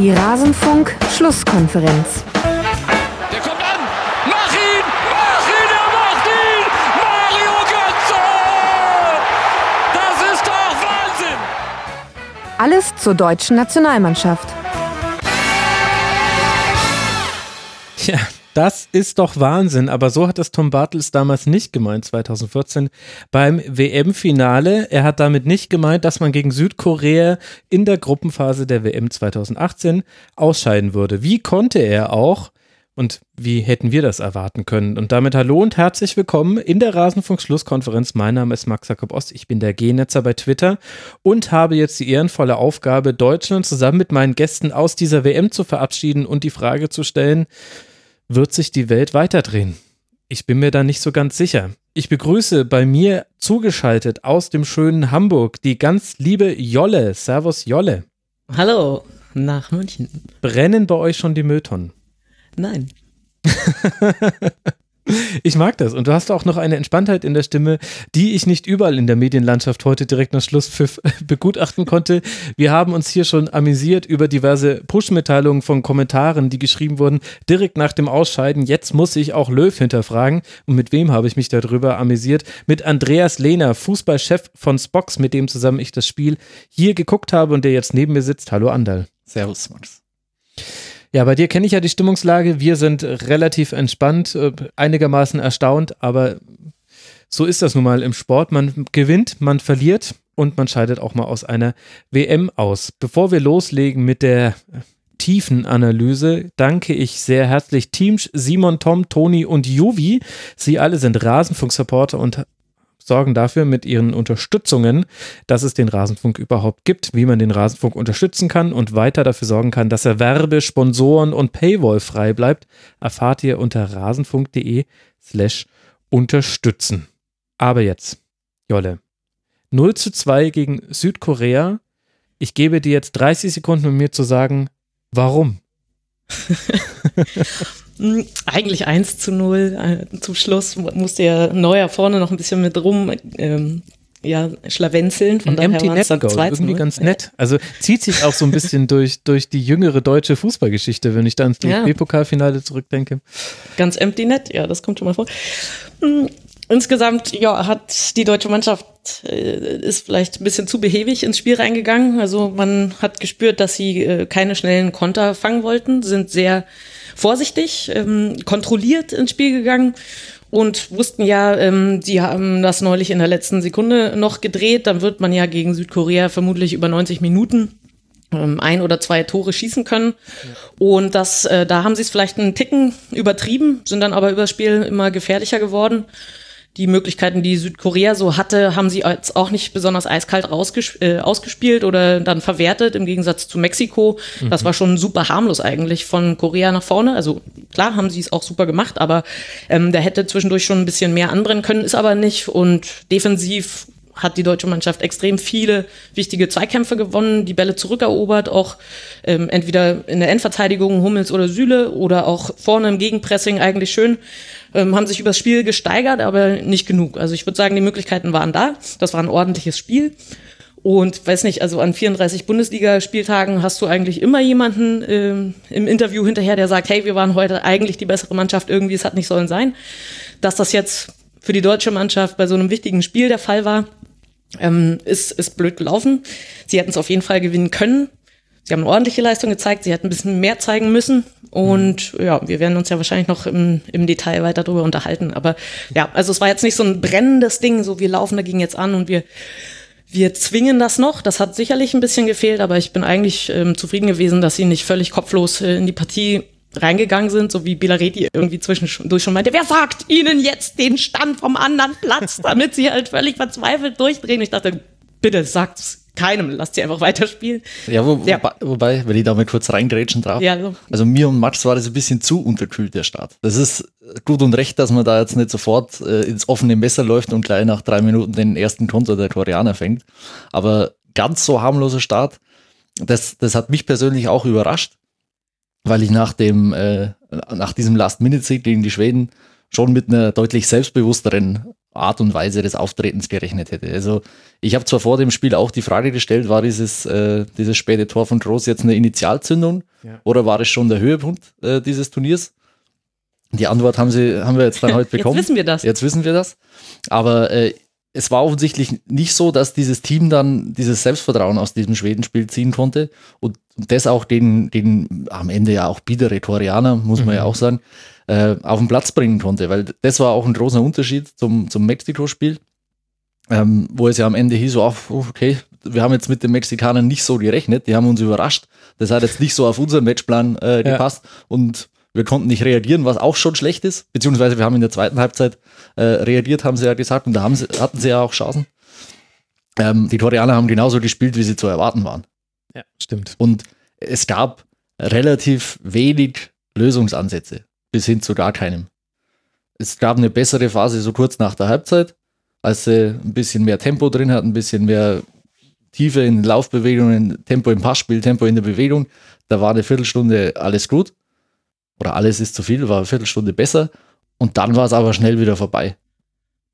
Die Rasenfunk-Schlusskonferenz. Der kommt an! Mach ihn! Mach ihn! Er macht ihn! Mario Götze! Das ist doch Wahnsinn! Alles zur deutschen Nationalmannschaft. Ja, das ist doch Wahnsinn, aber so hat es Tom Bartels damals nicht gemeint, 2014 beim WM-Finale. Er hat damit nicht gemeint, dass man gegen Südkorea in der Gruppenphase der WM 2018 ausscheiden würde. Wie konnte er auch? Und wie hätten wir das erwarten können? Und damit hallo und herzlich willkommen in der Rasenfunk-Schlusskonferenz. Mein Name ist Max Jakob Ost, ich bin der G-Netzer bei Twitter und habe jetzt die ehrenvolle Aufgabe, Deutschland zusammen mit meinen Gästen aus dieser WM zu verabschieden und die Frage zu stellen, wird sich die Welt weiterdrehen? Ich bin mir da nicht so ganz sicher. Ich begrüße bei mir zugeschaltet aus dem schönen Hamburg die ganz liebe Jolle. Servus Jolle. Hallo, nach München. Brennen bei euch schon die Mülltonnen? Nein. Ich mag das. Und du hast auch noch eine Entspanntheit in der Stimme, die ich nicht überall in der Medienlandschaft heute direkt nach Schlusspfiff begutachten konnte. Wir haben uns hier schon amüsiert über diverse Push-Mitteilungen von Kommentaren, die geschrieben wurden, direkt nach dem Ausscheiden. Jetzt muss ich auch Löw hinterfragen. Und mit wem habe ich mich darüber amüsiert? Mit Andreas Lehner, Fußballchef von Spox, mit dem zusammen ich das Spiel hier geguckt habe und der jetzt neben mir sitzt. Hallo Andal. Servus, Max. Ja, bei dir kenne ich ja die Stimmungslage. Wir sind relativ entspannt, äh, einigermaßen erstaunt, aber so ist das nun mal im Sport. Man gewinnt, man verliert und man scheidet auch mal aus einer WM aus. Bevor wir loslegen mit der tiefen Analyse danke ich sehr herzlich Teams Simon, Tom, Toni und Juvi. Sie alle sind Rasenfunk-Supporter und sorgen dafür mit ihren Unterstützungen, dass es den Rasenfunk überhaupt gibt, wie man den Rasenfunk unterstützen kann und weiter dafür sorgen kann, dass er Werbe, Sponsoren und Paywall frei bleibt, erfahrt ihr unter rasenfunk.de slash unterstützen. Aber jetzt, Jolle, 0 zu 2 gegen Südkorea. Ich gebe dir jetzt 30 Sekunden, um mir zu sagen, warum? Hm, Eigentlich 1 zu 0. Äh, Zum Schluss musste ja Neuer vorne noch ein bisschen mit rum ähm, ja, schlawenzeln. Von Ein daher Empty Net Goal, 2 zu irgendwie 0. ganz nett. Also zieht sich auch so ein bisschen durch, durch die jüngere deutsche Fußballgeschichte, wenn ich da ans Ja. DFB-Pokalfinale zurückdenke. Ganz empty net, ja, das kommt schon mal vor. Insgesamt, ja, hat die deutsche Mannschaft äh, ist vielleicht ein bisschen zu behäbig ins Spiel reingegangen. Also man hat gespürt, dass sie äh, keine schnellen Konter fangen wollten, sind sehr vorsichtig, ähm, kontrolliert ins Spiel gegangen und wussten ja, ähm, die haben das neulich in der letzten Sekunde noch gedreht. Dann wird man ja gegen Südkorea vermutlich über 90 Minuten ähm, ein oder zwei Tore schießen können. Und das, äh, da haben sie es vielleicht einen Ticken übertrieben, sind dann aber übers Spiel immer gefährlicher geworden. Die Möglichkeiten, die Südkorea so hatte, haben sie jetzt auch nicht besonders eiskalt äh, ausgespielt oder dann verwertet, im Gegensatz zu Mexiko. Das war schon super harmlos eigentlich von Korea nach vorne. Also klar haben sie es auch super gemacht, aber ähm, da hätte zwischendurch schon ein bisschen mehr anbrennen können, ist aber nicht. Und defensiv hat die deutsche Mannschaft extrem viele wichtige Zweikämpfe gewonnen, die Bälle zurückerobert, auch ähm, entweder in der Endverteidigung Hummels oder Süle oder auch vorne im Gegenpressing eigentlich schön, ähm, haben sich übers Spiel gesteigert, aber nicht genug. Also ich würde sagen, die Möglichkeiten waren da. Das war ein ordentliches Spiel. Und weiß nicht, also an 34 Bundesligaspieltagen hast du eigentlich immer jemanden ähm, im Interview hinterher, der sagt, hey, wir waren heute eigentlich die bessere Mannschaft, irgendwie, es hat nicht sollen sein. Dass das jetzt für die deutsche Mannschaft bei so einem wichtigen Spiel der Fall war, ähm, ist, ist blöd gelaufen. Sie hätten es auf jeden Fall gewinnen können. Sie haben eine ordentliche Leistung gezeigt, sie hätten ein bisschen mehr zeigen müssen. Und ja, wir werden uns ja wahrscheinlich noch im, im Detail weiter darüber unterhalten. Aber ja, also es war jetzt nicht so ein brennendes Ding, so wir laufen dagegen jetzt an und wir, wir zwingen das noch. Das hat sicherlich ein bisschen gefehlt, aber ich bin eigentlich ähm, zufrieden gewesen, dass sie nicht völlig kopflos äh, in die Partie reingegangen sind, so wie Bilareti irgendwie zwischendurch schon meinte, wer sagt ihnen jetzt den Stand vom anderen Platz, damit sie halt völlig verzweifelt durchdrehen. Ich dachte, bitte sagt's keinem, lasst sie einfach weiterspielen. Ja, wo, Ja. Wobei, wobei, wenn ich da mal kurz reingrätschen darf. Ja, so. Also mir und Max war das ein bisschen zu unterkühlt, der Start. Das ist gut und recht, dass man da jetzt nicht sofort äh, ins offene Messer läuft und gleich nach drei Minuten den ersten Konter der Koreaner fängt. Aber ganz so harmloser Start, das, das hat mich persönlich auch überrascht, weil ich nach dem, äh, nach diesem Last-Minute-Sieg gegen die Schweden schon mit einer deutlich selbstbewussteren Art und Weise des Auftretens gerechnet hätte. Also ich habe zwar vor dem Spiel auch die Frage gestellt, war dieses, äh, dieses späte Tor von Groß jetzt eine Initialzündung Ja. oder war es schon der Höhepunkt äh, dieses Turniers? Die Antwort haben, sie, haben wir jetzt dann heute bekommen. Jetzt wissen wir das. Jetzt wissen wir das. Aber äh, es war offensichtlich nicht so, dass dieses Team dann dieses Selbstvertrauen aus diesem Schwedenspiel ziehen konnte und, und das auch den, den am Ende ja auch biedere Torianer, muss man ja auch sagen, äh, auf den Platz bringen konnte, weil das war auch ein großer Unterschied zum, zum Mexiko-Spiel, ähm, wo es ja am Ende hieß, so, ach, okay, wir haben jetzt mit den Mexikanern nicht so gerechnet, die haben uns überrascht, das hat jetzt nicht so auf unseren Matchplan äh, Ja. gepasst und wir konnten nicht reagieren, was auch schon schlecht ist, beziehungsweise wir haben in der zweiten Halbzeit äh, reagiert, haben sie ja gesagt, und da haben sie, hatten sie ja auch Chancen. Ähm, die Torianer haben genauso gespielt, wie sie zu erwarten waren. Ja, stimmt. Und es gab relativ wenig Lösungsansätze, bis hin zu gar keinem. Es gab eine bessere Phase so kurz nach der Halbzeit, als sie ein bisschen mehr Tempo drin hatten, ein bisschen mehr Tiefe in Laufbewegungen, Tempo im Passspiel, Tempo in der Bewegung. Da war eine Viertelstunde alles gut. Oder alles ist zu viel, war eine Viertelstunde besser. Und dann war es aber schnell wieder vorbei.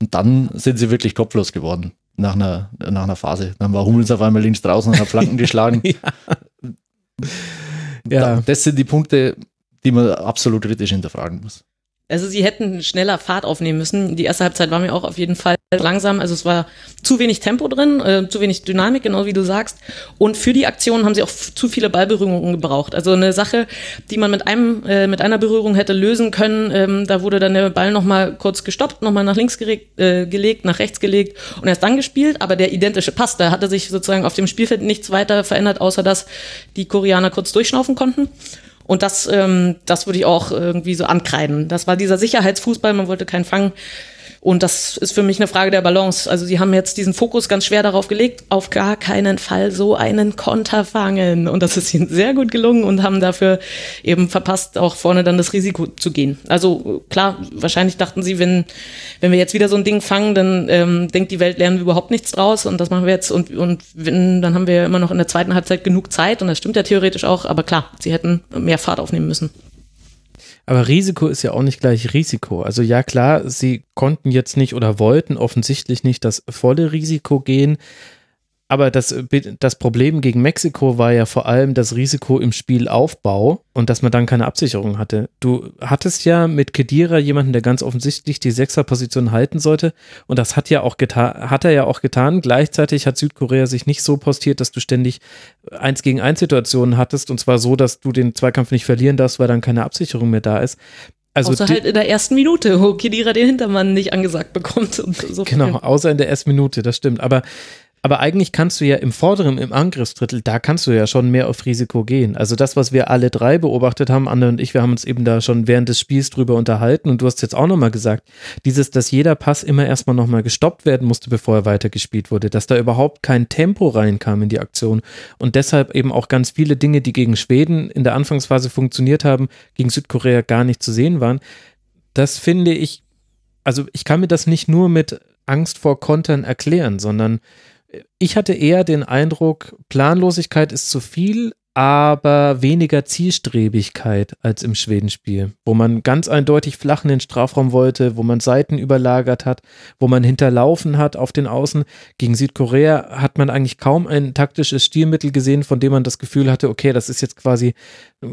Und dann sind sie wirklich kopflos geworden nach einer, nach einer Phase. Dann war Hummels auf einmal links draußen und hat Flanken geschlagen. Ja. Da, das sind die Punkte, die man absolut kritisch hinterfragen muss. Also sie hätten schneller Fahrt aufnehmen müssen. Die erste Halbzeit war mir auch auf jeden Fall langsam. Also es war zu wenig Tempo drin, äh, zu wenig Dynamik, genau wie du sagst. Und für die Aktion haben sie auch zu viele Ballberührungen gebraucht. Also eine Sache, die man mit einem äh, mit einer Berührung hätte lösen können. Ähm, da wurde dann der Ball noch mal kurz gestoppt, noch mal nach links geregt, äh, gelegt, nach rechts gelegt und erst dann gespielt. Aber der identische Pass, da hatte sich sozusagen auf dem Spielfeld nichts weiter verändert, außer dass die Koreaner kurz durchschnaufen konnten. Und das, ähm, das würde ich auch irgendwie so ankreiden. Das war dieser Sicherheitsfußball, man wollte keinen fangen. Und das ist für mich eine Frage der Balance. Also sie haben jetzt diesen Fokus ganz schwer darauf gelegt, auf gar keinen Fall so einen Konter fangen. Und das ist ihnen sehr gut gelungen und haben dafür eben verpasst, auch vorne dann das Risiko zu gehen. Also klar, wahrscheinlich dachten sie, wenn, wenn wir jetzt wieder so ein Ding fangen, dann ähm, denkt die Welt, lernen wir überhaupt nichts draus und das machen wir jetzt. Und, und wenn, dann haben wir immer noch in der zweiten Halbzeit genug Zeit und das stimmt ja theoretisch auch. Aber klar, sie hätten mehr Fahrt aufnehmen müssen. Aber Risiko ist ja auch nicht gleich Risiko. Also ja klar, sie konnten jetzt nicht oder wollten offensichtlich nicht das volle Risiko gehen. Aber das, das Problem gegen Mexiko war ja vor allem das Risiko im Spielaufbau und dass man dann keine Absicherung hatte. Du hattest ja mit Kedira jemanden, der ganz offensichtlich die Sechserposition halten sollte und das hat ja auch getan, hat er ja auch getan. Gleichzeitig hat Südkorea sich nicht so postiert, dass du ständig eins gegen eins Situationen hattest und zwar so, dass du den Zweikampf nicht verlieren darfst, weil dann keine Absicherung mehr da ist. Also Außer halt in der ersten Minute, wo Kedira den Hintermann nicht angesagt bekommt. Und so Genau, außer in der ersten Minute, das stimmt. Aber, aber eigentlich kannst du ja im vorderen, im Angriffsdrittel, da kannst du ja schon mehr auf Risiko gehen. Also das, was wir alle drei beobachtet haben, Anne und ich, wir haben uns eben da schon während des Spiels drüber unterhalten und du hast jetzt auch nochmal gesagt, dieses, dass jeder Pass immer erstmal nochmal gestoppt werden musste, bevor er weitergespielt wurde, dass da überhaupt kein Tempo reinkam in die Aktion und deshalb eben auch ganz viele Dinge, die gegen Schweden in der Anfangsphase funktioniert haben, gegen Südkorea gar nicht zu sehen waren. Das finde ich also ich kann mir das nicht nur mit Angst vor Kontern erklären, sondern ich hatte eher den Eindruck, Planlosigkeit ist zu viel, aber weniger Zielstrebigkeit als im Schwedenspiel, wo man ganz eindeutig flach in den Strafraum wollte, wo man Seiten überlagert hat, wo man hinterlaufen hat auf den Außen. Gegen Südkorea hat man eigentlich kaum ein taktisches Stilmittel gesehen, von dem man das Gefühl hatte, okay, das ist jetzt quasi,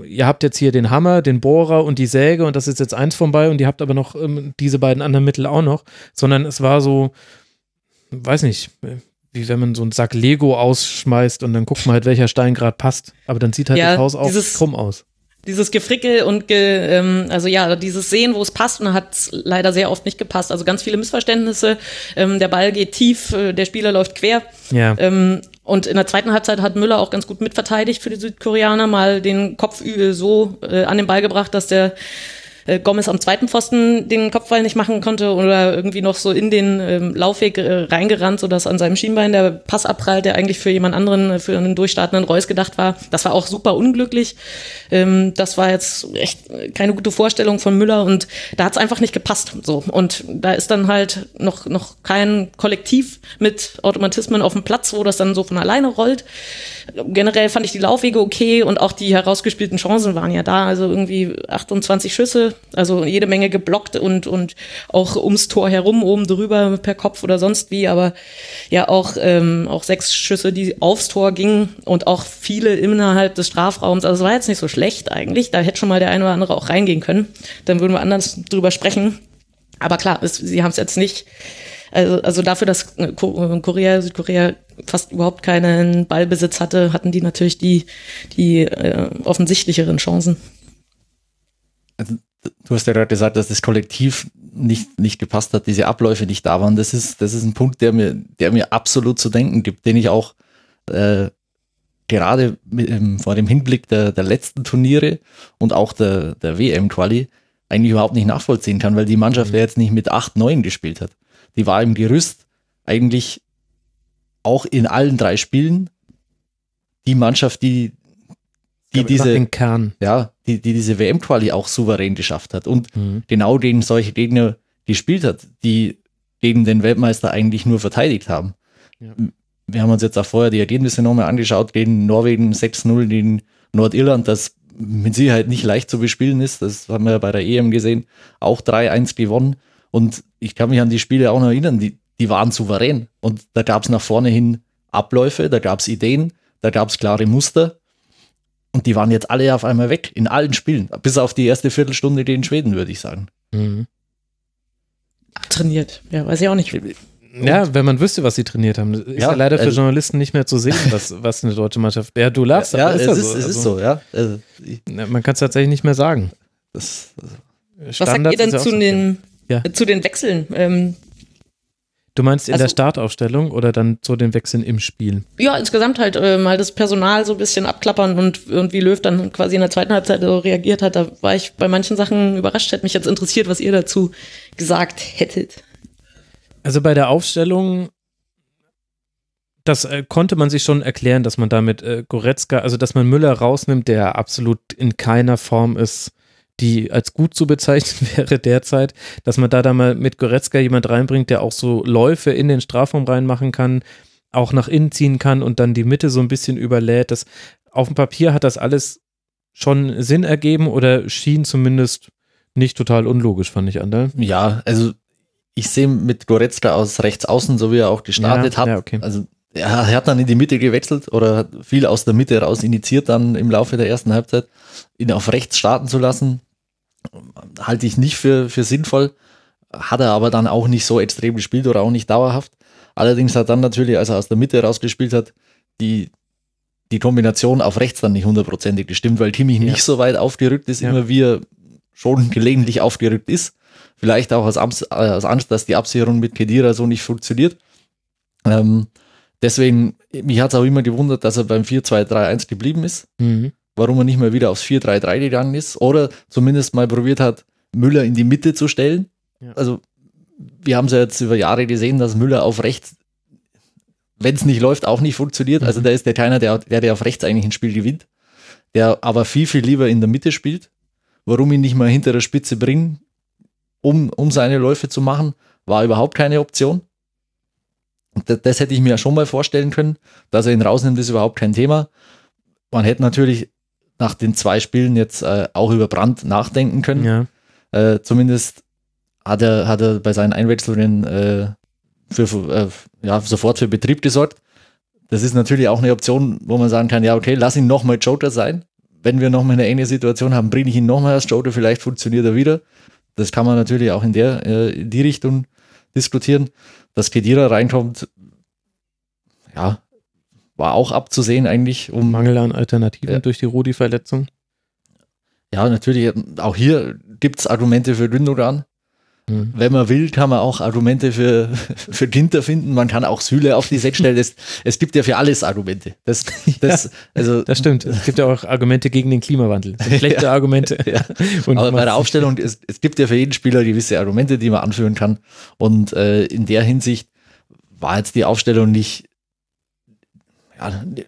ihr habt jetzt hier den Hammer, den Bohrer und die Säge und das ist jetzt eins vorbei und ihr habt aber noch ähm, diese beiden anderen Mittel auch noch, sondern es war so, weiß nicht, wie wenn man so einen Sack Lego ausschmeißt und dann guckt man halt, welcher Stein gerade passt. Aber dann sieht halt Ja, das Haus auch krumm aus. Dieses Gefrickel und ge, ähm, also ja, dieses Sehen, wo es passt, und hat es leider sehr oft nicht gepasst. Also ganz viele Missverständnisse. Ähm, der Ball geht tief, äh, der Spieler läuft quer. Ja. Ähm, und in der zweiten Halbzeit hat Müller auch ganz gut mitverteidigt für die Südkoreaner, mal den Kopf ü- so äh, an den Ball gebracht, dass der äh, Gomez am zweiten Pfosten den Kopfball nicht machen konnte oder irgendwie noch so in den ähm, Laufweg äh, reingerannt, sodass an seinem Schienbein der Pass abprallt, der eigentlich für jemand anderen, äh, für einen durchstartenden Reus gedacht war. Das war auch super unglücklich. Ähm, das war jetzt echt keine gute Vorstellung von Müller und da hat es einfach nicht gepasst. So und da ist dann halt noch noch kein Kollektiv mit Automatismen auf dem Platz, wo das dann so von alleine rollt. Generell fand ich die Laufwege okay und auch die herausgespielten Chancen waren ja da. Also irgendwie 28 Schüsse, Also jede Menge geblockt und, und auch ums Tor herum, oben drüber per Kopf oder sonst wie, aber ja auch, ähm, auch sechs Schüsse, die aufs Tor gingen und auch viele innerhalb des Strafraums. Also es war jetzt nicht so schlecht eigentlich. Da hätte schon mal der eine oder andere auch reingehen können. Dann würden wir anders drüber sprechen. Aber klar, es, sie haben es jetzt nicht also, also dafür, dass Korea, Südkorea fast überhaupt keinen Ballbesitz hatte, hatten die natürlich die, die äh, offensichtlicheren Chancen. Also, du hast ja gerade gesagt, dass das Kollektiv nicht, nicht gepasst hat, diese Abläufe nicht da waren. Das ist, das ist ein Punkt, der mir, der mir absolut zu denken gibt, den ich auch äh, gerade mit, ähm, vor dem Hinblick der, der letzten Turniere und auch der, der WM-Quali eigentlich überhaupt nicht nachvollziehen kann, weil die Mannschaft mhm. ja jetzt nicht mit 8, 9 gespielt hat die war im Gerüst eigentlich auch in allen drei Spielen die Mannschaft, die, die diese, den Kern. ja, die, die diese WM-Quali auch souverän geschafft hat und mhm. genau gegen solche Gegner gespielt hat, die gegen den Weltmeister eigentlich nur verteidigt haben. Ja. Wir haben uns jetzt auch vorher die Ergebnisse nochmal angeschaut, gegen Norwegen 6-0, gegen Nordirland, das mit Sicherheit nicht leicht zu bespielen ist. Das haben wir ja bei der EM gesehen. Auch 3-1 gewonnen. Und ich kann mich an die Spiele auch noch erinnern, die, die waren souverän. Und da gab es nach vorne hin Abläufe, da gab es Ideen, da gab es klare Muster. Und die waren jetzt alle auf einmal weg, in allen Spielen. Bis auf die erste Viertelstunde gegen Schweden, würde ich sagen. Mhm. Trainiert, ja, weiß ich auch nicht. Ja, wenn man wüsste, was sie trainiert haben. Ist ja, ja leider für also, Journalisten nicht mehr zu sehen, was, was eine deutsche Mannschaft. Ja, du lachst, ja, aber ist es, ist, so. es ist also, so, ja. Also, man kann es tatsächlich nicht mehr sagen. Das, also was sagt ihr denn zu den, ja. zu den Wechseln. Ähm, du meinst in also, der Startaufstellung oder dann zu den Wechseln im Spiel? Ja, insgesamt halt äh, mal das Personal so ein bisschen abklappern und, und wie Löw dann quasi in der zweiten Halbzeit so reagiert hat. Da war ich bei manchen Sachen überrascht. Hätte mich jetzt interessiert, was ihr dazu gesagt hättet. Also bei der Aufstellung das äh, konnte man sich schon erklären, dass man damit äh, Goretzka, also dass man Müller rausnimmt, der absolut in keiner Form ist, die als gut zu bezeichnen wäre derzeit, dass man da dann mal mit Goretzka jemand reinbringt, der auch so Läufe in den Strafraum reinmachen kann, auch nach innen ziehen kann und dann die Mitte so ein bisschen überlädt. Das, auf dem Papier hat das alles schon Sinn ergeben oder schien zumindest nicht total unlogisch, fand ich, Andal. Ja, also ich sehe mit Goretzka aus rechts außen, so wie er auch gestartet ja, hat. Ja, okay. Also er hat dann in die Mitte gewechselt oder hat viel aus der Mitte raus initiiert dann im Laufe der ersten Halbzeit, ihn auf rechts starten zu lassen halte ich nicht für, für sinnvoll. Hat er aber dann auch nicht so extrem gespielt oder auch nicht dauerhaft. Allerdings hat dann natürlich, als er aus der Mitte rausgespielt hat, die, die Kombination auf rechts dann nicht hundertprozentig gestimmt, weil Kimmich ja. nicht so weit aufgerückt ist, ja. immer wie er schon gelegentlich aufgerückt ist. Vielleicht auch aus, aus Angst, dass die Absicherung mit Kedira so nicht funktioniert. Ähm, deswegen, mich hat es auch immer gewundert, dass er beim 4-2-3-1 geblieben ist. Mhm warum er nicht mal wieder aufs 4-3-3 gegangen ist oder zumindest mal probiert hat, Müller in die Mitte zu stellen. Ja. Also wir haben es ja jetzt über Jahre gesehen, dass Müller auf rechts, wenn es nicht läuft, auch nicht funktioniert. Also mhm. Also da ist der keiner, der, der, der auf rechts eigentlich ein Spiel gewinnt, der aber viel, viel lieber in der Mitte spielt. Warum ihn nicht mal hinter der Spitze bringen, um, um seine Läufe zu machen, war überhaupt keine Option. Das, das hätte ich mir ja schon mal vorstellen können. Dass er ihn rausnimmt, ist überhaupt kein Thema. Man hätte natürlich nach den zwei Spielen jetzt äh, auch über Brand nachdenken können. Ja. Äh, zumindest hat er, hat er bei seinen Einwechslungen äh, für, äh, ja, sofort für Betrieb gesorgt. Das ist natürlich auch eine Option, wo man sagen kann, ja, okay, lass ihn nochmal Joker sein. Wenn wir nochmal eine enge Situation haben, bringe ich ihn nochmal als Joker, vielleicht funktioniert er wieder. Das kann man natürlich auch in, der, äh, in die Richtung diskutieren. Dass Kedira reinkommt, ja, war auch abzusehen eigentlich. Um Mangel an Alternativen ja. durch die Rudi-Verletzung. Ja, natürlich, auch hier gibt es Argumente für Gündogan. Mhm. Wenn man will, kann man auch Argumente für, für Ginter finden. Man kann auch Süle auf die Sechs stellen. Es, es gibt ja für alles Argumente. Das, das, ja, also, das stimmt. Es gibt ja auch Argumente gegen den Klimawandel. schlechte ja, Argumente. Ja. Aber bei der Aufstellung, es, es gibt ja für jeden Spieler gewisse Argumente, die man anführen kann. Und äh, in der Hinsicht war jetzt die Aufstellung nicht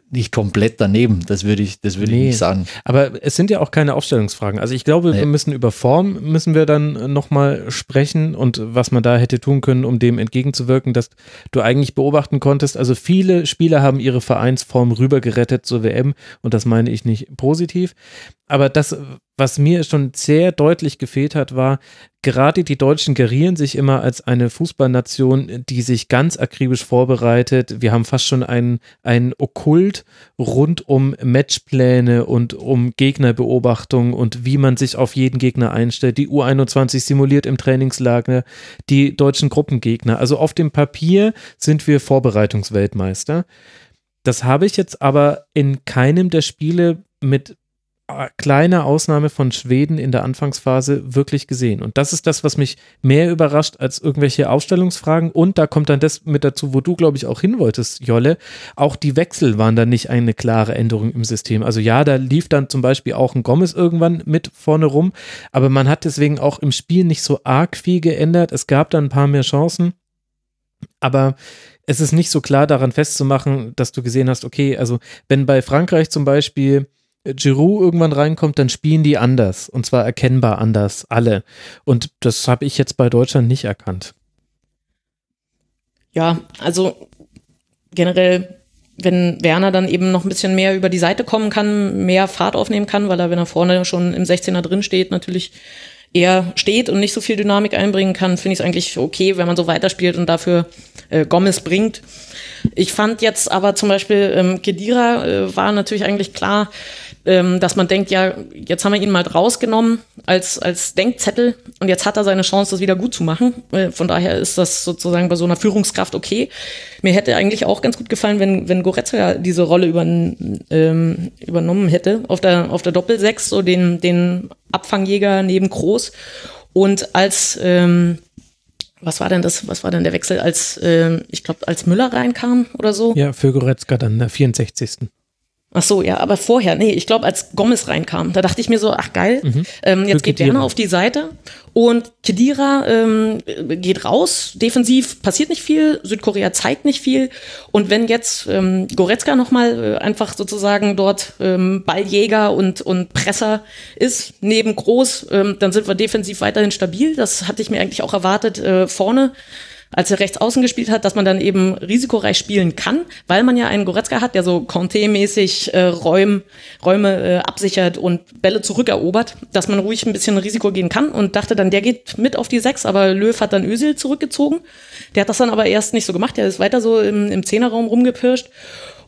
nicht komplett daneben, das würde ich, das würde nee, ich nicht sagen. Aber es sind ja auch keine Aufstellungsfragen. Also ich glaube, nee. wir müssen über Form müssen wir dann nochmal sprechen und was man da hätte tun können, um dem entgegenzuwirken, dass du eigentlich beobachten konntest. Also viele Spieler haben ihre Vereinsform rübergerettet zur WM und das meine ich nicht positiv. Aber das, was mir schon sehr deutlich gefehlt hat, war, gerade die Deutschen gerieren sich immer als eine Fußballnation, die sich ganz akribisch vorbereitet. Wir haben fast schon einen, einen Okkult rund um Matchpläne und um Gegnerbeobachtung und wie man sich auf jeden Gegner einstellt. Die U21 simuliert im Trainingslager die deutschen Gruppengegner. Also auf dem Papier sind wir Vorbereitungsweltmeister. Das habe ich jetzt aber in keinem der Spiele mit kleine Ausnahme von Schweden in der Anfangsphase wirklich gesehen. Und das ist das, was mich mehr überrascht als irgendwelche Aufstellungsfragen. Und da kommt dann das mit dazu, wo du, glaube ich, auch hin wolltest, Jolle. Auch die Wechsel waren dann nicht eine klare Änderung im System. Also ja, da lief dann zum Beispiel auch ein Gomez irgendwann mit vorne rum. Aber man hat deswegen auch im Spiel nicht so arg viel geändert. Es gab dann ein paar mehr Chancen. Aber es ist nicht so klar daran festzumachen, dass du gesehen hast, okay, also wenn bei Frankreich zum Beispiel Giroud irgendwann reinkommt, dann spielen die anders und zwar erkennbar anders, alle. Und das habe ich jetzt bei Deutschland nicht erkannt. Ja, also generell, wenn Werner dann eben noch ein bisschen mehr über die Seite kommen kann, mehr Fahrt aufnehmen kann, weil er, wenn er vorne schon im 16er drin steht, natürlich eher steht und nicht so viel Dynamik einbringen kann, finde ich es eigentlich okay, wenn man so weiterspielt und dafür äh, Gomez bringt. Ich fand jetzt aber zum Beispiel ähm, Kedira äh, war natürlich eigentlich klar, ähm, dass man denkt, ja, jetzt haben wir ihn mal rausgenommen als, als Denkzettel und jetzt hat er seine Chance, das wieder gut zu machen. Äh, von daher ist das sozusagen bei so einer Führungskraft okay. Mir hätte eigentlich auch ganz gut gefallen, wenn, wenn Goretzka diese Rolle über, ähm, übernommen hätte auf der, auf der Doppelsechs, so den, den Abfangjäger neben Groß und als, ähm, was war denn das, was war denn der Wechsel, als, äh, ich glaube, als Müller reinkam oder so? Ja, für Goretzka dann der 64. Ach so, ja, aber vorher, nee, ich glaube, als Gomez reinkam, da dachte ich mir so, ach geil, mhm. ähm, jetzt geht Werner auf die Seite und Kedira ähm, geht raus, defensiv passiert nicht viel, Südkorea zeigt nicht viel und wenn jetzt ähm, Goretzka nochmal äh, einfach sozusagen dort ähm, Balljäger und, und Presser ist, neben Groß, ähm, dann sind wir defensiv weiterhin stabil, das hatte ich mir eigentlich auch erwartet äh, vorne als er rechts außen gespielt hat, dass man dann eben risikoreich spielen kann, weil man ja einen Goretzka hat, der so Conte-mäßig äh, Räum, Räume äh, absichert und Bälle zurückerobert, dass man ruhig ein bisschen Risiko gehen kann und dachte dann, der geht mit auf die Sechs, aber Löw hat dann Ösil zurückgezogen. Der hat das dann aber erst nicht so gemacht, der ist weiter so im, im Zehnerraum rumgepirscht.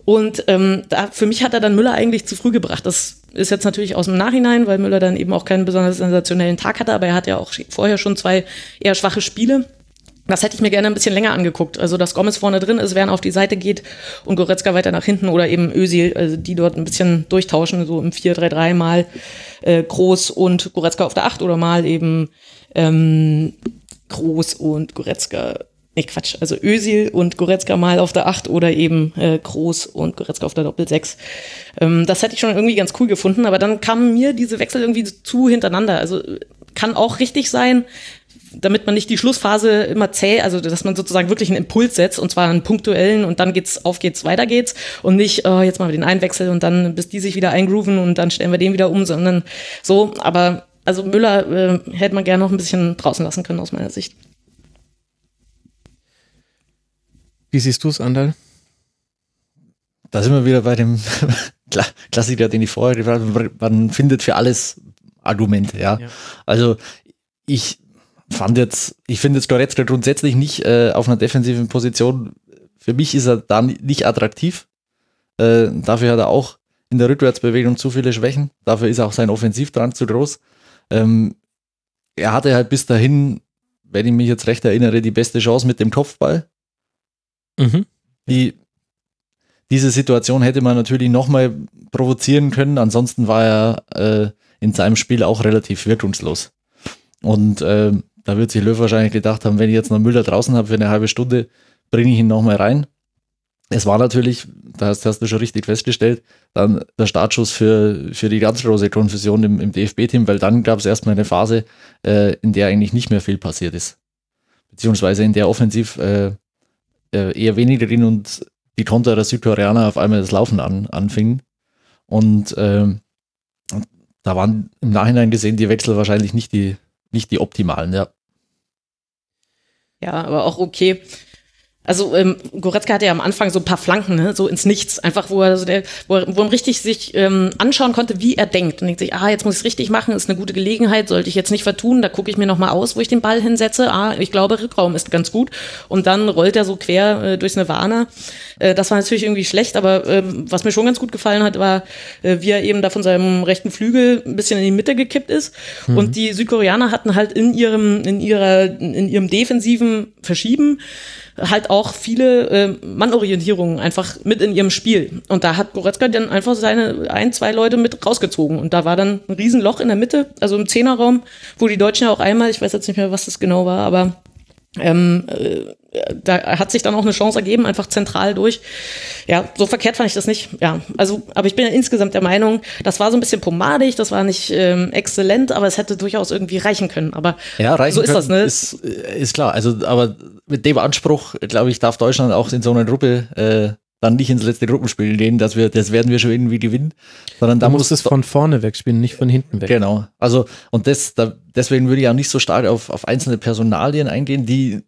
Und ähm, da, für mich hat er dann Müller eigentlich zu früh gebracht. Das ist jetzt natürlich aus dem Nachhinein, weil Müller dann eben auch keinen besonders sensationellen Tag hatte, aber er hat ja auch vorher schon zwei eher schwache Spiele. Das hätte ich mir gerne ein bisschen länger angeguckt. Also, dass Gomez vorne drin ist, Werner auf die Seite geht und Goretzka weiter nach hinten oder eben Özil, also die dort ein bisschen durchtauschen, so im 4-3-3 mal äh, Groß und Goretzka auf der 8 oder mal eben ähm, Groß und Goretzka Nee, Quatsch, also Özil und Goretzka mal auf der 8 oder eben äh, Groß und Goretzka auf der Doppel 6. Ähm, das hätte ich schon irgendwie ganz cool gefunden, aber dann kamen mir diese Wechsel irgendwie zu hintereinander. Also kann auch richtig sein, damit man nicht die Schlussphase immer zäh, also dass man sozusagen wirklich einen Impuls setzt und zwar einen punktuellen und dann geht's, auf geht's, weiter geht's und nicht, oh, jetzt mal den Einwechsel und dann bis die sich wieder eingrooven und dann stellen wir den wieder um, sondern so, aber also Müller äh, hätte man gerne noch ein bisschen draußen lassen können aus meiner Sicht. Wie siehst du es, Andal? Da sind wir wieder bei dem Klassiker, den ich vorher gefragt habe. Man findet für alles Argumente, ja. ja. Also ich fand jetzt, ich finde jetzt Goretzka grundsätzlich nicht äh, auf einer defensiven Position. Für mich ist er da nicht attraktiv. Äh, dafür hat er auch in der Rückwärtsbewegung zu viele Schwächen. Dafür ist auch sein Offensivdrang zu groß. Ähm, er hatte halt bis dahin, wenn ich mich jetzt recht erinnere, die beste Chance mit dem Kopfball. Mhm. Die, diese Situation hätte man natürlich nochmal provozieren können. Ansonsten war er äh, in seinem Spiel auch relativ wirkungslos. Und äh, da wird sich Löw wahrscheinlich gedacht haben, wenn ich jetzt noch Müller draußen habe für eine halbe Stunde, bringe ich ihn nochmal rein. Es war natürlich, das hast du schon richtig festgestellt, dann der Startschuss für, für die ganz große Konfusion im, im DFB-Team, weil dann gab es erstmal eine Phase, äh, in der eigentlich nicht mehr viel passiert ist. Beziehungsweise in der offensiv äh, äh, eher weniger drin und die Konter der Südkoreaner auf einmal das Laufen an, anfingen. Und äh, da waren im Nachhinein gesehen die Wechsel wahrscheinlich nicht die, nicht die optimalen, ja. Ja, aber auch okay. Also ähm, Goretzka hatte ja am Anfang so ein paar Flanken, ne? so ins Nichts, einfach wo er, so der, wo er, wo er richtig sich ähm, anschauen konnte, wie er denkt und denkt sich, ah, jetzt muss ich es richtig machen, ist eine gute Gelegenheit, sollte ich jetzt nicht vertun, da gucke ich mir nochmal aus, wo ich den Ball hinsetze, ah, ich glaube, Rückraum ist ganz gut und dann rollt er so quer äh, durchs Nirvana. Äh, das war natürlich irgendwie schlecht, aber ähm, was mir schon ganz gut gefallen hat, war, äh, wie er eben da von seinem rechten Flügel ein bisschen in die Mitte gekippt ist mhm. und die Südkoreaner hatten halt in ihrem, in ihrer, in ihrem defensiven Verschieben halt auch viele äh, Mannorientierungen einfach mit in ihrem Spiel. Und da hat Goretzka dann einfach seine ein, zwei Leute mit rausgezogen. Und da war dann ein Riesenloch in der Mitte, also im Zehnerraum, wo die Deutschen ja auch einmal, ich weiß jetzt nicht mehr, was das genau war, aber ähm, äh, da hat sich dann auch eine Chance ergeben, einfach zentral durch. Ja, so verkehrt fand ich das nicht. Ja, also, aber ich bin ja insgesamt der Meinung, das war so ein bisschen pomadig, das war nicht ähm, exzellent, aber es hätte durchaus irgendwie reichen können. Aber ja, reichen so ist das, ne? Ist, ist klar. Also, aber mit dem Anspruch, glaube ich, darf Deutschland auch in so einer Gruppe äh, dann nicht ins letzte Gruppenspiel gehen, dass wir, das werden wir schon irgendwie gewinnen, sondern da muss es von vorne wegspielen, nicht von hinten weg. Genau. Also, und das, da, deswegen würde ich auch nicht so stark auf, auf einzelne Personalien eingehen, die,